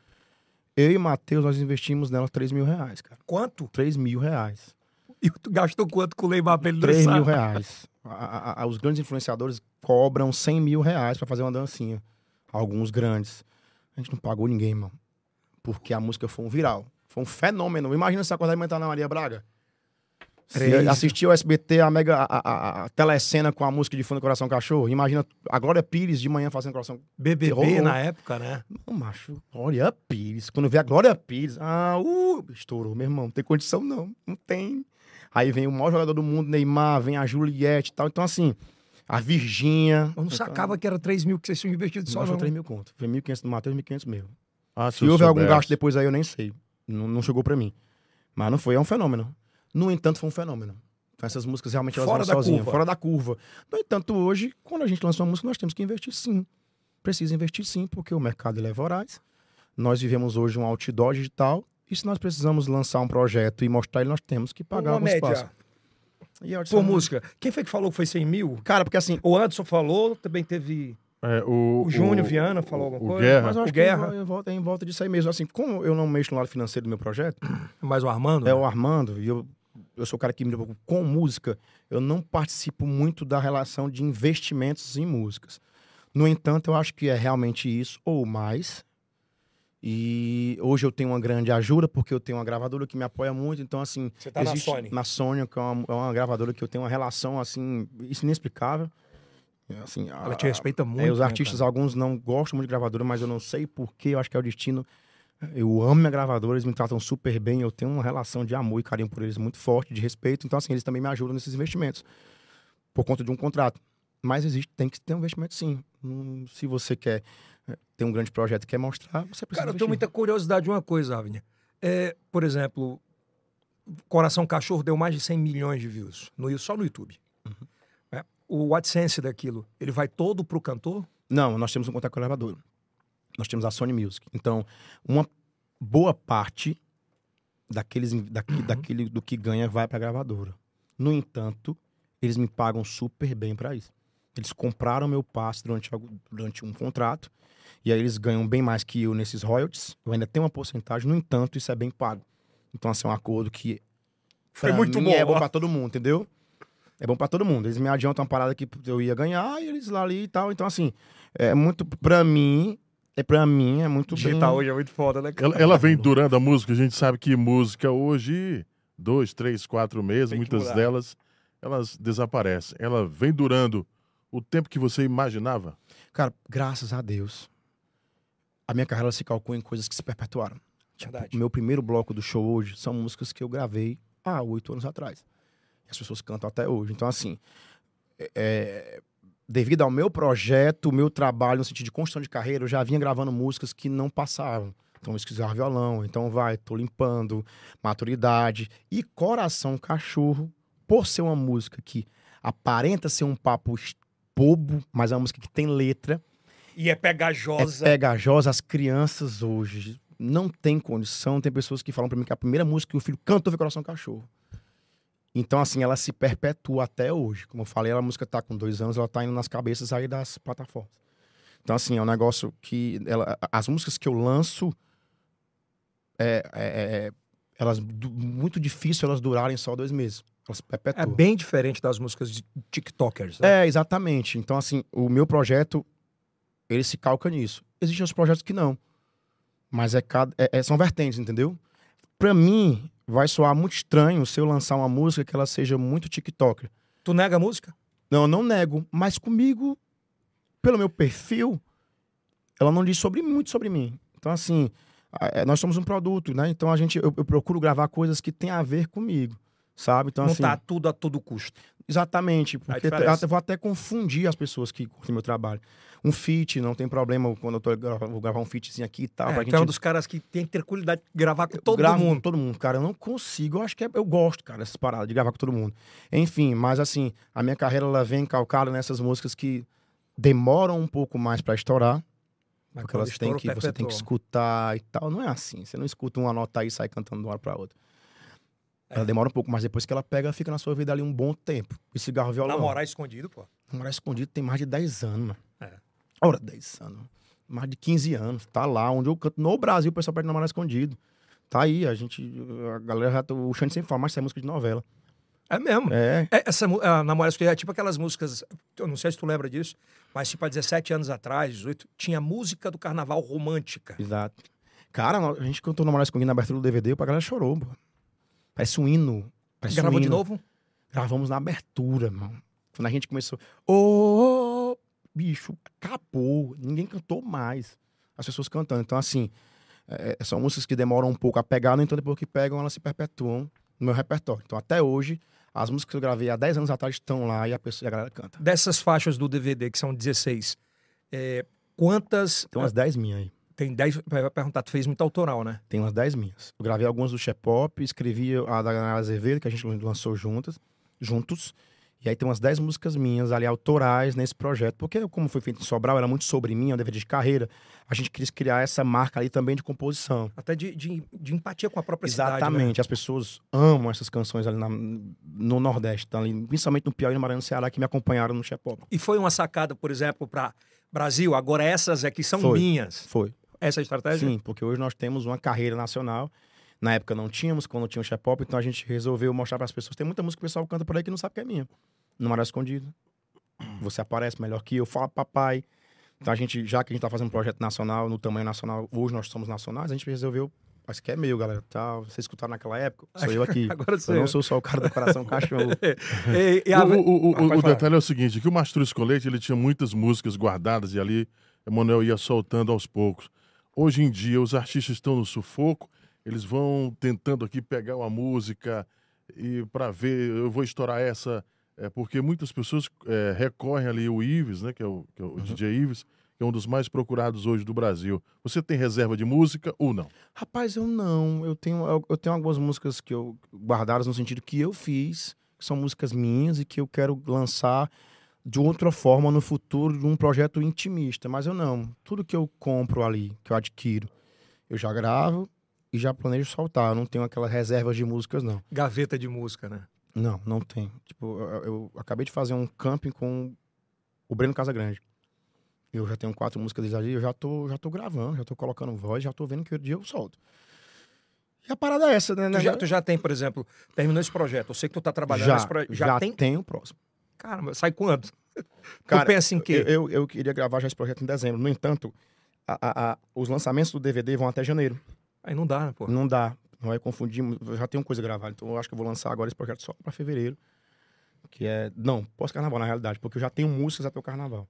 Eu e Matheus, nós investimos nela 3 mil reais, cara. Quanto? 3 mil reais. E tu gastou quanto com o Neymar pra ele 3 mil reais. A, a, a, os grandes influenciadores cobram 100 mil reais pra fazer uma dancinha. Alguns grandes. A gente não pagou ninguém, mano. Porque a música foi um viral. Foi um fenômeno. Imagina se acordar e entrar na Maria Braga. Assistiu assistir o SBT, a mega a, a, a, telecena com a música de fundo Coração Cachorro. Imagina a Glória Pires de manhã fazendo Coração BBB terror. na época, né? Não, macho, Glória Pires. Quando vê a Glória Pires, ah, uh, estourou, meu irmão. Não tem condição, não. Não tem. Aí vem o maior jogador do mundo, Neymar, vem a Juliette e tal. Então, assim, a Virgínia. Eu não então, sacava que era 3 mil que vocês tinham investido só, não. 3 mil conto. Foi 1.500 do Matheus, 1.500 mesmo. Ah, se, se houve algum gasto depois aí, eu nem sei. Não, não chegou pra mim. Mas não foi, é um fenômeno. No entanto, foi um fenômeno. Então, essas músicas realmente elas fora vão sozinhas, curva. fora da curva. No entanto, hoje, quando a gente lança uma música, nós temos que investir sim. Precisa investir sim, porque o mercado ele é voraz. Nós vivemos hoje um outdoor digital. E se nós precisamos lançar um projeto e mostrar ele, nós temos que pagar uma média. espaço. E Por música. Quem foi que falou que foi 100 mil? Cara, porque assim. O Anderson falou, também teve. É, o, o Júnior Viana falou alguma o coisa. Guerra. Mas eu acho o Guerra. Que em volta, em volta disso aí mesmo. Assim, como eu não mexo no lado financeiro do meu projeto. Mas o Armando? É né? o Armando. E eu eu sou o cara que me preocupa com música, eu não participo muito da relação de investimentos em músicas. No entanto, eu acho que é realmente isso ou mais. E hoje eu tenho uma grande ajuda, porque eu tenho uma gravadora que me apoia muito. Então, assim. Você tá na Sony? Na Sony, que é uma, é uma, gravadora que eu tenho uma relação, assim, inexplicável. Assim, Ela a, te respeita muito. É, os né, artistas, né, alguns não gostam muito de gravadora, mas eu não sei porquê. Eu acho que é o destino eu amo minha gravadora, eles me tratam super bem, eu tenho uma relação de amor e carinho por eles muito forte, de respeito. Então, assim, eles também me ajudam nesses investimentos, por conta de um contrato. Mas existe, tem que ter um investimento sim. Hum, se você quer é, ter um grande projeto e quer mostrar, você precisa Cara, investir. eu tenho muita curiosidade de uma coisa, Avner. É, por exemplo, Coração Cachorro deu mais de 100 milhões de views, no, só no YouTube. Uhum. É, o AdSense daquilo, ele vai todo pro cantor? Não, nós temos um contrato com a gravadora nós temos a Sony Music. Então, uma boa parte daqueles, daqui, uhum. daquele do que ganha vai para a gravadora. No entanto, eles me pagam super bem para isso. Eles compraram meu passe durante, durante um contrato e aí eles ganham bem mais que eu nesses royalties. Eu ainda tenho uma porcentagem, no entanto, isso é bem pago. Então, assim, é um acordo que foi muito mim, bom. É bom para todo mundo, entendeu? É bom para todo mundo. Eles me adiantam uma parada que eu ia ganhar e eles lá ali e tal. Então, assim, é muito para mim é pra mim, é muito Digital bem... hoje é muito foda, né? Ela, ela, vem durando a música, a gente sabe que música hoje, dois, três, quatro meses, Tem muitas delas, elas desaparecem. Ela vem durando o tempo que você imaginava? Cara, graças a Deus. a minha carreira se calcula em coisas que se perpetuaram. Tipo, Verdade. o meu primeiro bloco do show hoje são músicas que eu gravei há oito anos atrás. E as pessoas cantam até hoje. Então, assim, é, devido ao meu projeto, o meu trabalho no sentido de construção de carreira, eu já vinha gravando músicas que não passavam. Então, eu esquisava violão, então vai, tô limpando, maturidade. E Coração Cachorro, por ser uma música que aparenta ser um papo bobo, mas é uma música que tem letra, E é é pegajosa. pegajosa. As crianças hoje não tem condição. Tem pessoas que falam pra mim que a primeira música que o filho cantou foi Coração Cachorro. Então, assim, ela se perpetua até hoje. Como eu falei, a música tá com dois anos, ela tá indo nas cabeças aí das plataformas. Então, assim, é um negócio que. Ela, as músicas que eu lanço. É, é- é- elas du- muito difícil elas durarem só dois meses. Elas É perpetuam. bem diferente das músicas de TikTokers. né? É, exatamente. Então, assim, o meu projeto, ele se calca nisso. Existem outros projetos que não. Mas é cada, é- é- são vertentes, entendeu? Pra mim, vai soar muito estranho se eu lançar uma música que ela seja muito TikToker. Tu nega a música? Não, eu não nego. Mas comigo, pelo meu perfil, ela não diz sobre muito sobre mim. Então, assim, é, nós somos um produto, né? Então, a gente, eu, eu procuro gravar coisas que têm a ver comigo, sabe? Então, não assim... tá tudo a todo custo. Exatamente, porque eu vou até confundir as pessoas que curtem meu trabalho. Um feat, não tem problema quando eu tô, vou gravar um featzinho aqui e tal. É, gente é um dos caras que tem que ter cuidado de gravar com todo gravo mundo. Com todo mundo, cara. Eu não consigo. Eu acho que é- eu gosto, cara, dessas paradas, de gravar com todo mundo. Enfim, mas assim, a minha carreira ela vem calcada nessas músicas que demoram um pouco mais pra estourar. Mas Porque elas têm que, você tem que escutar e tal. Não é assim. Você não escuta uma nota aí e sai cantando de uma hora pra outra. É. Ela demora um pouco, mas depois que ela pega, fica na sua vida ali um bom tempo. E cigarro violão. Namorar escondido, pô. Namorar escondido tem mais de 10 anos, mano. É. Ora, 10 anos. Mais de 15 anos. Tá lá, onde eu canto. No Brasil, o pessoal pede namorar escondido. Tá aí, a gente. A galera já. tá- O Xande sempre fala, mas isso é música de novela. É mesmo. É. É, essa a Namorar Escondido é tipo aquelas músicas, eu não sei se tu lembra disso, mas tipo há 17 anos atrás, 18, tinha música do carnaval romântica. Exato. Cara, a gente cantou namorar escondido na abertura do DVD, a galera chorou, pô. Parece um hino. Parece Gravou um de hino. novo? Gravamos na abertura, mano. Quando a gente começou. Ô, ô, bicho, acabou. Ninguém cantou mais. As pessoas cantando. Então, assim, é, são músicas que demoram um pouco a pegar, no entanto, depois que pegam, elas se perpetuam no meu repertório. Então, até hoje, as músicas que eu gravei há 10 anos atrás estão lá e a, pessoa, a galera canta. Dessas faixas do DVD, que são 16, é, quantas. Tem umas 10 minhas aí. Tem 10. Vai perguntar, tu fez muito autoral, né? Tem umas 10 minhas. Eu gravei algumas do Shepop, escrevi a da Ganara Azevedo, que a gente lançou juntas, juntos. E aí tem umas 10 músicas minhas ali, autorais, nesse projeto. Porque, como foi feito em Sobral, era muito sobre mim, é um dever de carreira. A gente quis criar essa marca ali também de composição. Até de, de, de empatia com a própria cidade. né? Exatamente. As pessoas amam essas canções ali na- no Nordeste, tá ali, principalmente no Piauí e no Maranhão Ceará, que me acompanharam no Shepop. E foi uma sacada, por exemplo, para Brasil. Agora essas aqui são Foi. minhas. Foi. Essa é a estratégia? Sim, porque hoje nós temos uma carreira nacional. Na época não tínhamos, quando tinha o Shepop, então a gente resolveu mostrar para as pessoas. Tem muita música que o pessoal canta por aí que não sabe que é minha. No Maré Escondido. Você aparece melhor que eu, fala papai. Então a gente, já que a gente tá fazendo um projeto nacional, no tamanho nacional, hoje nós somos nacionais, a gente resolveu. Mas que é meu, galera. Tá, vocês escutaram naquela época? Sou eu aqui. Agora sou eu não eu. sou só o cara do coração cachorro. E, e a- O, o- o- Ah, o detalhe é o seguinte, que o Mastruz Colete, ele tinha muitas músicas guardadas e ali Emanuel ia soltando aos poucos. Hoje em dia, os artistas estão no sufoco, eles vão tentando aqui pegar uma música e para ver, eu vou estourar essa, é, porque muitas pessoas é, recorrem ali o Ives, né, que é o, que é o DJ Ives, que é um dos mais procurados hoje do Brasil. Você tem reserva de música ou não? Rapaz, eu não. Eu tenho, eu, eu tenho algumas músicas que eu guardadas no sentido que eu fiz, que são músicas minhas e que eu quero lançar de outra forma no futuro de um projeto intimista. Mas eu não. Tudo que eu compro ali, que eu adquiro, eu já gravo e já planejo soltar. Eu não tenho aquelas reservas de músicas, não. Gaveta de música, né? Não, não tem. Tipo, eu, eu acabei de fazer um camping com o Breno Casagrande. Eu já tenho quatro músicas deles ali, eu já tô, já tô gravando, já tô colocando voz, já tô vendo que dia eu solto. E a parada é essa, né? Tu já, tu já tem, por exemplo, terminou esse projeto. Eu sei que tu tá trabalhando já, nesse projeto. Já, já tem? tem o próximo. Caramba, sai quando? Cara, tu pensa em quê? Eu, eu, eu queria gravar já esse projeto em dezembro. No entanto, a- a- a- os lançamentos do DVD vão até janeiro. Aí não dá, né, pô? Não dá. Não vai confundir. Eu já tenho coisa gravada. Então eu acho que eu vou lançar agora esse projeto só pra fevereiro. Que é. Não, pós-carnaval, na realidade, porque eu já tenho músicas até o carnaval.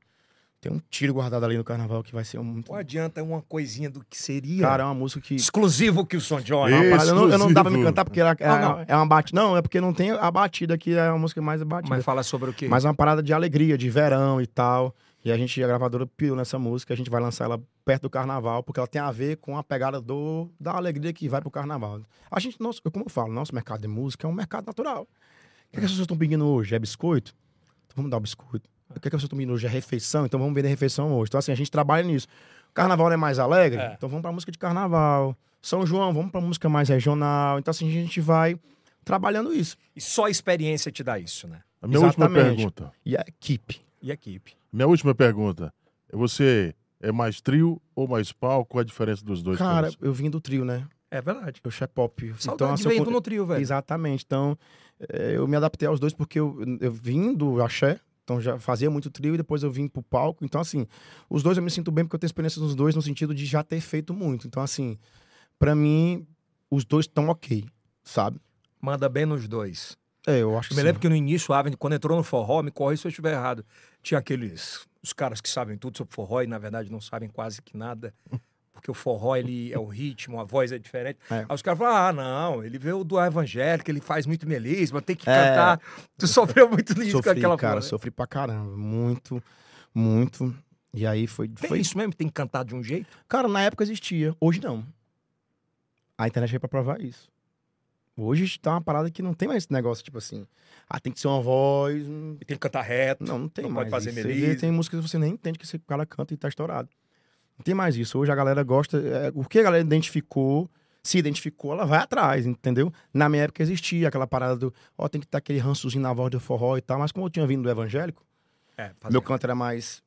Tem um tiro guardado ali no carnaval que vai ser um. Não adianta uma coisinha do que seria Cara, é uma música que. exclusivo que o Son parada, eu, não, eu não dá pra me cantar porque ela, é, Não, não. é uma batida. Não, é porque não tem a batida aqui, é uma música mais batida. Mas fala sobre o quê? Mas é uma parada de alegria, de verão e tal. E a gente, a gravadora pirou nessa música, a gente vai lançar ela perto do carnaval, porque ela tem a ver com a pegada do, da alegria que vai pro carnaval. A gente, nosso, como eu falo, nosso mercado de música é um mercado natural. O que, é que as pessoas estão pedindo hoje? É biscoito? Então vamos dar o biscoito. O que, é que estão pedindo hoje? É refeição? Então vamos vender refeição hoje. Então, assim, a gente trabalha nisso. Carnaval é mais alegre? É. Então vamos pra música de carnaval. São João, vamos pra música mais regional. Então, assim, a gente vai trabalhando isso. E só a experiência te dá isso, né? A minha última Exatamente. pergunta. E a equipe. E a equipe. Minha última pergunta. Você é mais trio ou mais palco? Qual a diferença dos dois? Cara, você? eu vim do trio, né? É verdade. Eu sou pop. Saudade Então, de assim, eu tu no trio, velho. Exatamente. Então, eh, eu me adaptei aos dois porque eu, eu vim do axé, então já fazia muito trio e depois eu vim pro palco. Então, assim, os dois eu me sinto bem porque eu tenho experiência nos dois no sentido de já ter feito muito. Então, assim, pra mim, os dois estão ok, sabe? Manda bem nos dois. É, eu acho que Eu me sim. lembro que no início, Avni, quando entrou no forró, me corre se eu estiver errado. Tinha aqueles. Os caras que sabem tudo sobre forró e, na verdade, não sabem quase que nada. Porque o forró, ele é o ritmo, a voz é diferente. É. Aí os caras falam: ah, não, ele veio do evangélico, ele faz muito melisma, tem que É. cantar. Tu sofreu muito nisso com Sofri, aquela cara, porra, né? sofri pra caramba. Muito, muito. E aí foi. Tem foi isso mesmo? Tem que cantar de um jeito? Cara, na época existia, hoje não. A internet veio pra provar isso. Hoje tá uma parada que não tem mais esse negócio, tipo assim, ah, tem que ser uma voz. hum, E tem que cantar reto. Não, não tem Não mais. pode fazer melisma. tem músicas que você nem entende que esse cara canta e tá estourado. Não tem mais isso. Hoje a galera gosta. é, o que a galera identificou, se identificou, ela vai atrás, entendeu? Na minha época existia aquela parada do, ó, tem que ter aquele rançozinho na voz do forró e tal, mas como eu tinha vindo do evangélico, É, meu canto era mais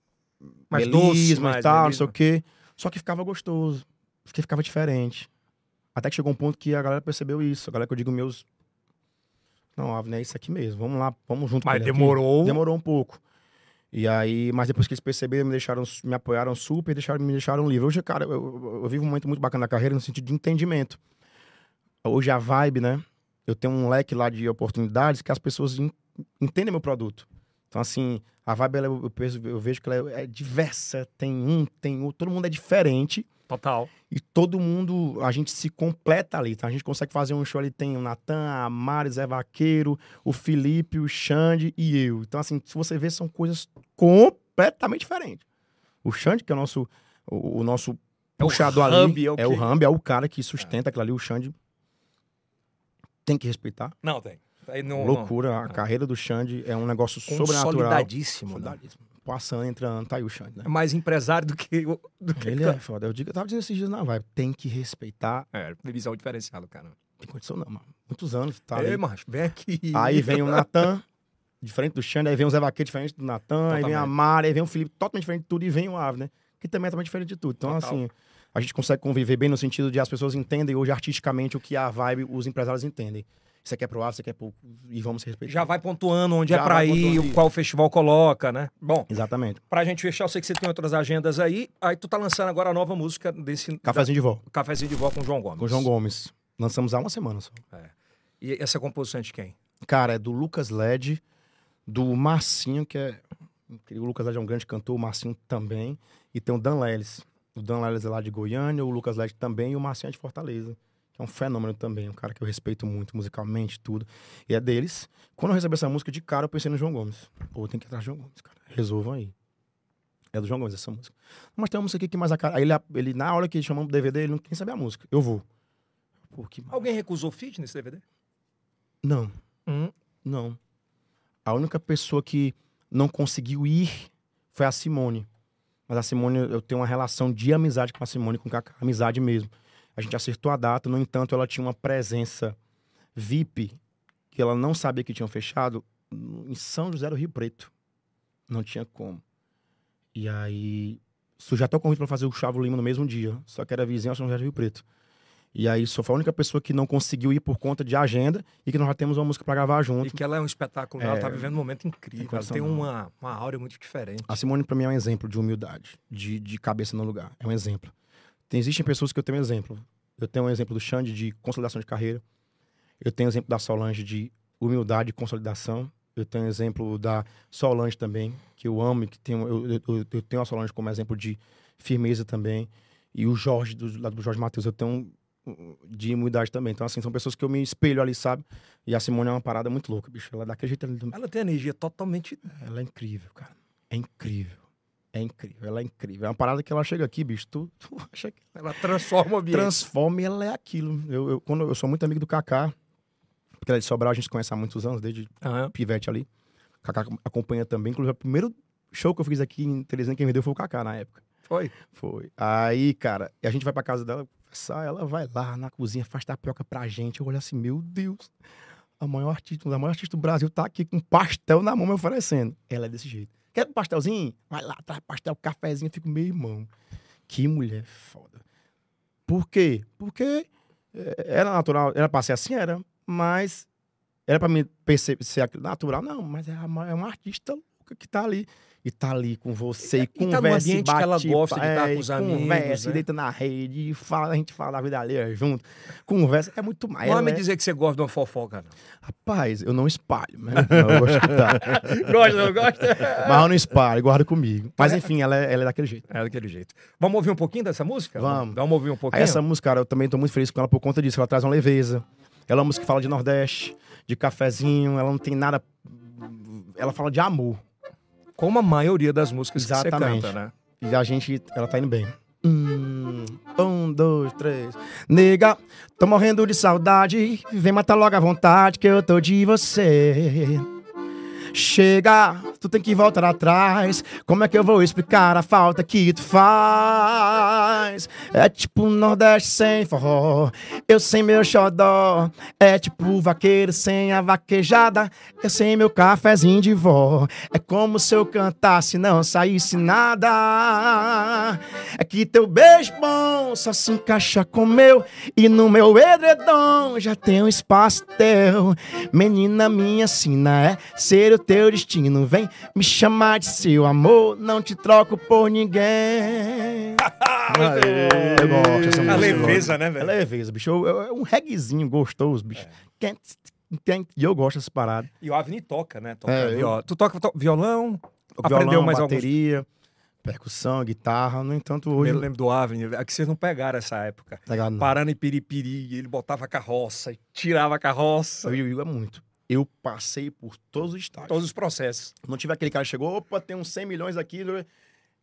mais doce, mais tal, não sei o quê. Só que ficava gostoso. Porque ficava diferente. Até que chegou um ponto que a galera percebeu isso. A galera que eu digo meus. Não, Avner, é isso aqui mesmo. Vamos lá, vamos junto com Mas ele aqui. demorou. Demorou um pouco. E aí, mas depois que eles perceberam, me deixaram, me apoiaram super, deixaram, me deixaram livre. Hoje, cara, eu, eu- vivo um momento muito bacana na carreira no sentido de entendimento. Hoje a vibe, né? Eu tenho um leque lá de oportunidades que as pessoas en- entendem meu produto. Então, assim, a vibe, ela, eu, eu vejo que ela é, é diversa. Tem um, tem outro, todo mundo é diferente. Total. E todo mundo, a gente se completa ali, tá? A gente consegue fazer um show ali, tem o Natan, a Mari, Zé Vaqueiro, o Felipe, o Xande e eu. Então, assim, se você ver, são coisas completamente diferentes. O Xande, que é o nosso, o, o nosso É o puxador hub, ali, é o é o quê? Rambi, é o cara que sustenta aquilo ali, o Xande. Tem que respeitar. Não, tem. Não, Loucura, a carreira do Xande é um negócio sobrenatural. Consolidadíssimo. Né? Passando, entrando, tá aí o Xande, né? É mais empresário do que. o- Do que Ele é foda. Eu, digo, eu tava dizendo esses dias na vibe, tem que respeitar É, visão diferenciada, cara. tem condição não, mano. Muitos anos, tá ali. macho, vem aqui. Aí vem o Natan, diferente do Xande, aí vem o Zé Vaqueiro, diferente do Natan, aí vem a. Mari, aí vem o Felipe, totalmente diferente de tudo, e vem o Ave, né? Que também é totalmente diferente de tudo. Então, Total. assim, a gente consegue conviver bem no sentido de as pessoas entendem hoje artisticamente o que a vibe, os empresários entendem. Você quer pro Ave, você quer pro... E vamos respeitar. Já vai pontuando onde Já é pra ir, pontuando qual festival coloca, né? Bom, Exatamente. pra gente fechar, eu sei que você tem outras agendas aí. Aí tu tá lançando agora a nova música desse. Cafézinho de vó, da- Cafezinho de Vó com o João Gomes. com o João Gomes. Lançamos há uma semana só. E essa composição é de quem? Cara, é do Lucas Led, do Marcinho, que é. O Lucas Led é um grande cantor, o Marcinho também. E tem o Dan Leles. O Dan Leles é lá de Goiânia, o Lucas Led também, e o Marcinho é de Fortaleza. Que é um fenômeno também, um cara que eu respeito muito musicalmente, tudo. E é deles. Quando eu recebi essa música, de cara eu pensei no João Gomes. Pô, tem que entrar João Gomes, cara. Resolvam aí. É do João Gomes essa música. Mas tem uma música aqui que mais a cara. Aí ele, ele, na hora que chamamos o DVD, ele não quer saber a música. Eu vou. Pô, que Alguém recusou feat nesse DVD? Não. Hum. Não. A única pessoa que não conseguiu ir foi a Simone. Mas a Simone, eu tenho uma relação de amizade com a Simone, com Kaká, amizade mesmo. A gente acertou a data, no entanto, ela tinha uma presença VIP que ela não sabia que tinham fechado em São José do Rio Preto. Não tinha como. E aí, surgiu até o convite para fazer o Chavo Lima no mesmo dia, só que era vizinho a São José do Rio Preto. E aí, só foi a única pessoa que não conseguiu ir por conta de agenda e que nós já temos uma música para gravar junto. E que ela é um espetáculo, ela É, tá vivendo um momento incrível. Ela tem uma, uma áurea muito diferente. A Simone, pra mim, é um exemplo de humildade, de, de cabeça no lugar. É um exemplo. Tem, existem pessoas que eu tenho exemplo. Eu tenho um exemplo do Xande de consolidação de carreira. Eu tenho um exemplo da Solange de humildade e consolidação. Eu tenho exemplo da Solange também, que eu amo, e que tenho, eu, eu, eu tenho a Solange como exemplo de firmeza também. E o Jorge, do lado do Jorge Matheus, eu tenho um- de imunidade também. Então, assim, são pessoas que eu me espelho ali, sabe? E a Simone é uma parada muito louca, bicho. Ela é daquele jeito ali. Ela tem energia totalmente. Ela é incrível, cara. É incrível. É incrível. Ela é incrível. É uma parada que ela chega aqui, bicho. Tu, tu acha que Ela transforma o ambiente. transforma e ela é aquilo. Eu, eu, quando eu sou muito amigo do Kaká, porque ela é de Sobral, a gente se conhece há muitos anos, desde Aham. pivete ali. O Kaká acompanha também. Inclusive, o primeiro show que eu fiz aqui em Teresina, quem me deu foi o Kaká na época. Foi. Foi. Aí, cara, e a gente vai pra casa dela, conversar, ela vai lá na cozinha, faz tapioca pra gente. Eu olho assim, meu Deus, a maior artista, a maior artista do Brasil tá aqui com pastel na mão me oferecendo. Ela é desse jeito. Quer um pastelzinho? Vai lá, traz pastel, cafezinho. Eu fico, meu irmão, que mulher foda. Por quê? Porque eh, era natural, era pra ser assim, era, mas era pra mim perceber, ser natural. Não, mas é uma, é uma artista que tá ali. E tá ali com você, e, E tá num conversa, e ambiente que ela bate, gosta de é, estar com e os amigos, Conversa, né? deita na rede, e fala, a gente fala da vida alheia junto. Conversa, é muito mais. Não me é- dizer que você gosta de uma fofoca, não. Rapaz, eu não espalho, né? Não, eu gosto de escutar. gosta, não gosta? Mas eu não espalho, guardo comigo. Mas enfim, ela é, ela é daquele jeito. É daquele jeito. Vamos ouvir um pouquinho dessa música? Vamos. Vamos ouvir um pouquinho? Essa música, cara, eu também tô muito feliz com ela por conta disso. Ela traz uma leveza. Ela é uma música que fala de Nordeste, de cafezinho, ela não tem nada. Ela fala de amor. Como a maioria das músicas que Exatamente. você canta, né? E a gente, ela tá indo bem. Hum, um, dois, três. Nega, tô morrendo de saudade. Vem matar logo à vontade que eu tô de você. Chega, tu tem que voltar atrás. Como é que eu vou explicar a falta que tu faz? É tipo Nordeste sem forró, eu sem meu xodó. É tipo vaqueiro sem a vaquejada, eu sem meu cafezinho de vó. É como se eu cantasse não saísse nada. É que teu beijo bom só se encaixa com meu. E no meu edredom já tem um espaço teu. Menina minha sina é ser o teu destino. Vem me chamar de seu amor, não te troco por ninguém. eu gosto dessa música. A eu leveza, gosto. né, É velho? leveza, bicho. Eu- eu- É um reguezinho gostoso, bicho. Quem- E eu gosto dessas paradas. E o Avni toca, né? Toca É, eu-. Tu toca to- violão? Violão, Aprendeu mais alguns? bateria, percussão, guitarra. No entanto, Eu hoje... me lembro do Avni. É que vocês não pegaram essa época. Ligado? Parando em Piripiri, ele botava a carroça e tirava a carroça. Eu e o Igor é muito. Eu passei por todos os estágios. Todos os processos. Não tive aquele cara que chegou, opa, tem uns 100 milhões aqui,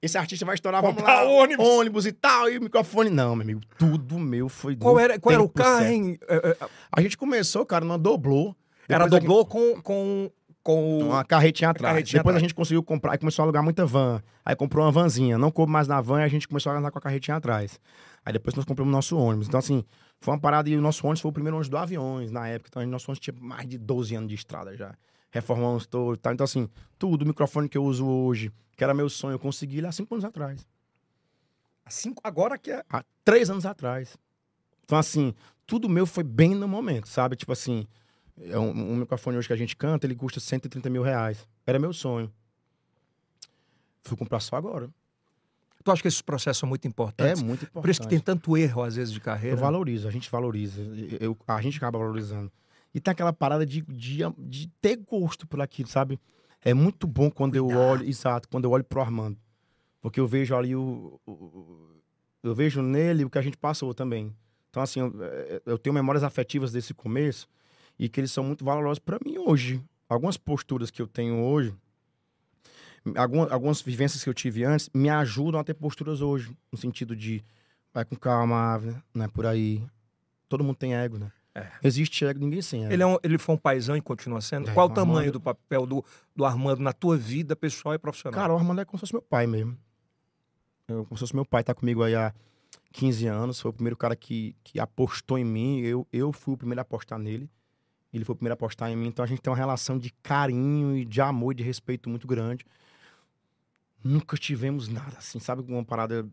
esse artista vai estourar, Comprar vamos lá, ônibus. ônibus e tal, e o microfone. Não, meu amigo, tudo meu foi Qual era, qual era o carro, certo. hein? É, é, A gente começou, cara, numa doblô. Era doblô com, com, com o... Uma carretinha atrás. carretinha Depois atrás. a gente conseguiu comprar, e começou a alugar muita van. Aí comprou uma vanzinha, não coube mais na van, e a gente começou a andar com a carretinha atrás. Aí depois nós compramos nosso ônibus. Então, assim, foi uma parada, e o nosso ônibus foi o primeiro ônibus do Aviões, na época. Então, nosso ônibus tinha mais de 12 anos de estrada já. Reformamos todo e tal. Então, assim, tudo, o microfone que eu uso hoje, que era meu sonho, eu consegui há cinco anos atrás. Cinco, agora que é... Há três anos atrás. Então, assim, tudo meu foi bem no momento, sabe? Tipo assim, é um, um microfone hoje que a gente canta, ele custa 130 mil reais. Era meu sonho. Fui comprar só agora. Tu acha que esses processos são muito É importantes? muito importante. Por isso que tem tanto erro, às vezes, de Eu carreira. valorizo, a gente valoriza. Eu, a gente acaba valorizando. E tem aquela parada de, de, de ter gosto por aquilo, sabe? É muito bom quando eu olho, exato, quando eu olho pro Armando. Porque eu vejo ali o, o- o- Eu vejo nele o que a gente passou também. Então, assim, eu, é, eu tenho memórias afetivas desse começo e que eles são muito valorosos para mim hoje. Algumas posturas que eu tenho hoje, algumas, algumas vivências que eu tive antes, me ajudam a ter posturas hoje. No sentido de vai com calma, Avner, não é por aí. Todo mundo tem ego, né? É. Existe ego, ninguém sem ego. Ele, é um- ele foi um paizão e continua sendo? É, Qual o o tamanho Armando- do papel do, do Armando na tua vida pessoal e profissional? Cara, o Armando é como se fosse meu pai mesmo. Eu, como se fosse meu pai, tá comigo aí há 15 anos. Foi o primeiro cara que, que apostou em mim. Eu, eu fui o primeiro a apostar nele. Ele foi o primeiro a apostar em mim. Então a gente tem uma relação de carinho e de amor e de respeito muito grande. Nunca tivemos nada assim, sabe? Uma parada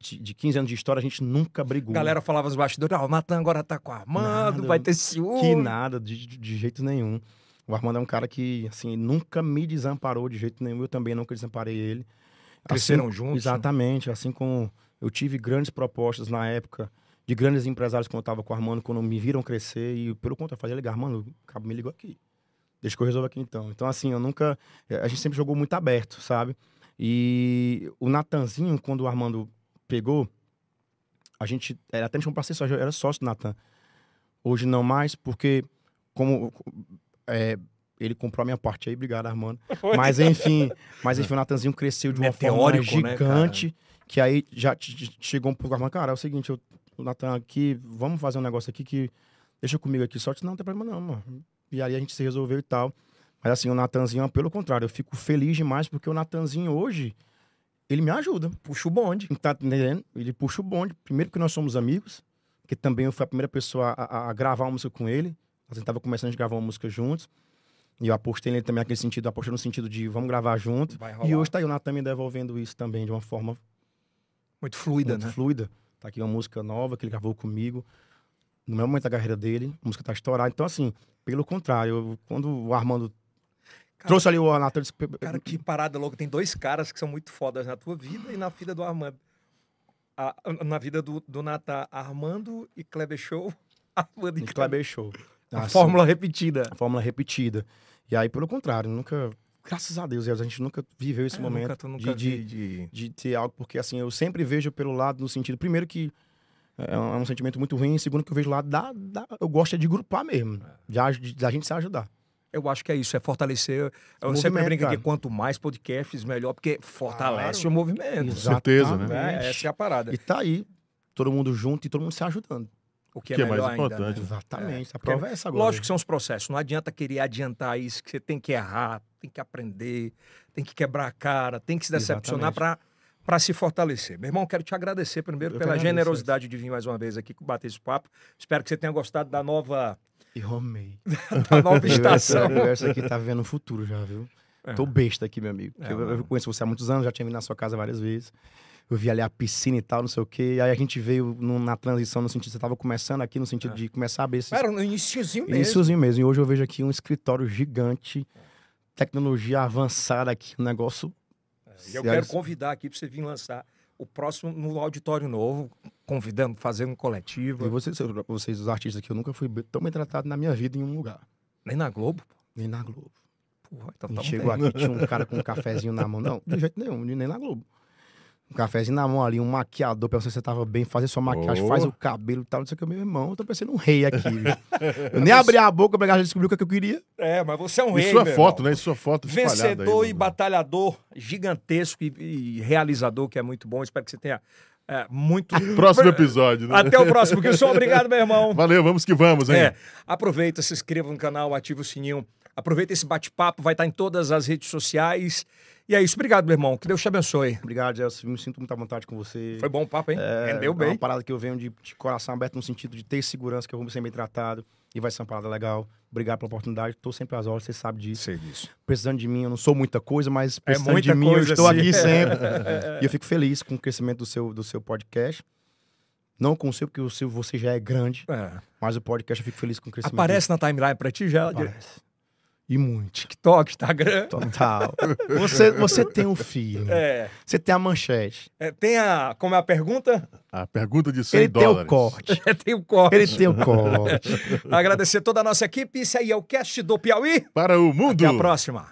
de, de 15 anos de história, a gente nunca brigou. A galera falava nos bastidores, ah, o Natan agora tá com o Armando, Nada. vai ter ciúme. Que nada, de, de- jeito nenhum. O Armando é um cara que, assim, nunca me desamparou de jeito nenhum. Eu também nunca desamparei ele. Cresceram Assim- juntos. Exatamente. Assim como eu tive grandes propostas na época de grandes empresários quando eu tava com o Armando, quando me viram crescer. E pelo contrário, eu falei, ligar, Armando, o cabo me ligou aqui. Deixa que eu resolvo aqui então. Então, assim, eu nunca. eh, A gente sempre jogou muito aberto, sabe? E o Natanzinho, quando o Armando pegou, a gente. Era até me chamou pra ser sócio, eu era sócio do Natan. Hoje não mais, porque como é, ele comprou a minha parte aí, obrigado, Armando. Mas enfim, mas enfim, o Natanzinho cresceu de uma forma Meteórico, né, gigante, que aí já chegou um pouco, Armando, cara, é o seguinte, eu, o Natan aqui, vamos fazer um negócio aqui que deixa comigo aqui, só que não, não tem problema não, mano. E aí a gente se resolveu e tal. Mas assim, o Natanzinho, pelo contrário, eu fico feliz demais porque o Natanzinho hoje, ele me ajuda. Puxa o bonde. Tá entendendo? Ele puxa o bonde. Primeiro porque nós somos amigos, que também eu fui a primeira pessoa a, a- gravar uma música com ele. A gente tava começando a gravar uma música juntos. E eu apostei nele também naquele sentido, apostei no sentido de vamos gravar junto. E hoje tá aí o Natan me devolvendo isso também de uma forma Muito fluida, muito né? fluida. Tá aqui uma música nova que ele gravou comigo. No mesmo momento da carreira dele, a música tá estourada. Então, assim, pelo contrário, quando o Armando Cara, trouxe ali o disse, Cara, que parada louca. Tem dois caras que são muito fodas na tua vida e na vida do Armando. A- na vida do, do Natan, Armando e Kleber Show. Armando e e Kleber. Show. A Assim, fórmula repetida. a fórmula repetida. E aí, pelo contrário, nunca. Graças a Deus, a gente nunca viveu esse É, momento nunca, nunca de, vi de... de ter algo, porque assim, eu sempre vejo pelo lado, no sentido, primeiro que é um, é um sentimento muito ruim, segundo que eu vejo lá, da, da, eu gosto é de grupar mesmo, de, aj- de, da gente se ajudar. Eu acho que é isso, é fortalecer. Eu O sempre movimento, brinco aqui, cara. quanto mais podcasts, melhor, porque fortalece Claro. o movimento. Com certeza, né? É, essa é a parada. E tá aí, todo mundo junto e todo mundo se ajudando. O que é, Que é mais melhor ainda, importante. né? Exatamente. A prova é essa agora. Lógico que são os processos. Não adianta querer adiantar isso, que você tem que errar, tem que aprender, tem que quebrar a cara, tem que se decepcionar Exatamente. Para se fortalecer. Meu irmão, quero te agradecer primeiro Eu pela agradeço, generosidade de vir mais uma vez aqui bater esse papo. Espero que você tenha gostado da nova, E Romei. da nova estação. Essa aqui tá vendo o futuro já, viu? É. Tô besta aqui, meu amigo. É, eu, eu conheço você há muitos anos, já tinha vindo na sua casa várias vezes. Eu vi ali a piscina e tal, não sei o quê. Aí a gente veio no- na transição, no sentido, você tava começando aqui, no sentido É. de começar a abrir esses Era no iniciozinho mesmo. Issozinho mesmo. E hoje eu vejo aqui um escritório gigante, tecnologia avançada aqui, um negócio. E eu quero convidar aqui para você vir lançar o próximo no Auditório Novo, convidando, fazendo um coletivo. E vocês, vocês, os artistas aqui, eu nunca fui tão bem tratado na minha vida em um lugar. Nem na Globo. Nem na Globo. Porra, então gente chegou bem. aqui, tinha um cara com um cafezinho na mão. Não, de jeito nenhum, nem na Globo. Um cafezinho na mão ali, um maquiador, pra você se você tava bem, fazer sua maquiagem, Oh. faz o cabelo e tal, não sei o que, meu irmão. Eu tô parecendo um rei aqui. eu nem abri a boca pra já descobrir o que eu queria. É, mas você é um E rei, sua meu foto, irmão. né? E sua foto Vencedor aí, e batalhador gigantesco e, e realizador, que é muito bom. Espero que você tenha é, muito. Próximo episódio, né? Até o próximo, Gilson. Obrigado, meu irmão. Valeu, vamos que vamos, hein? É, aproveita, se inscreva no canal, ativa o sininho. Aproveita esse bate-papo, vai estar em todas as redes sociais. E é isso. Obrigado, meu irmão. Que Deus te abençoe. Obrigado, Gelson. Me sinto muita vontade com você. Foi bom o papo, hein? É, Rendeu É bem. uma parada que eu venho de, de coração aberto no sentido de ter segurança, que eu vou ser bem tratado e vai ser uma parada legal. Obrigado pela oportunidade. Tô sempre às horas, você sabe disso. Sei disso. Precisando de mim, eu não sou muita coisa, mas precisando É muita de mim, eu coisa, estou sim. aqui sempre. e eu fico feliz com o crescimento do seu, do seu podcast. Não com o seu, porque o seu você já é grande, É. mas o podcast eu fico feliz com o crescimento. Aparece na timeline pra ti já. dele. Aparece. E muito. TikTok, Instagram. Total. você, você tem um filho. É. Você tem a manchete. É, Tem a. Como é a pergunta? A pergunta de 100 Ele tem dólares. o corte. Tem o corte. Ele tem o corte. Agradecer toda a nossa equipe. Isso aí é o cast do Piauí. Para o mundo. Até a próxima.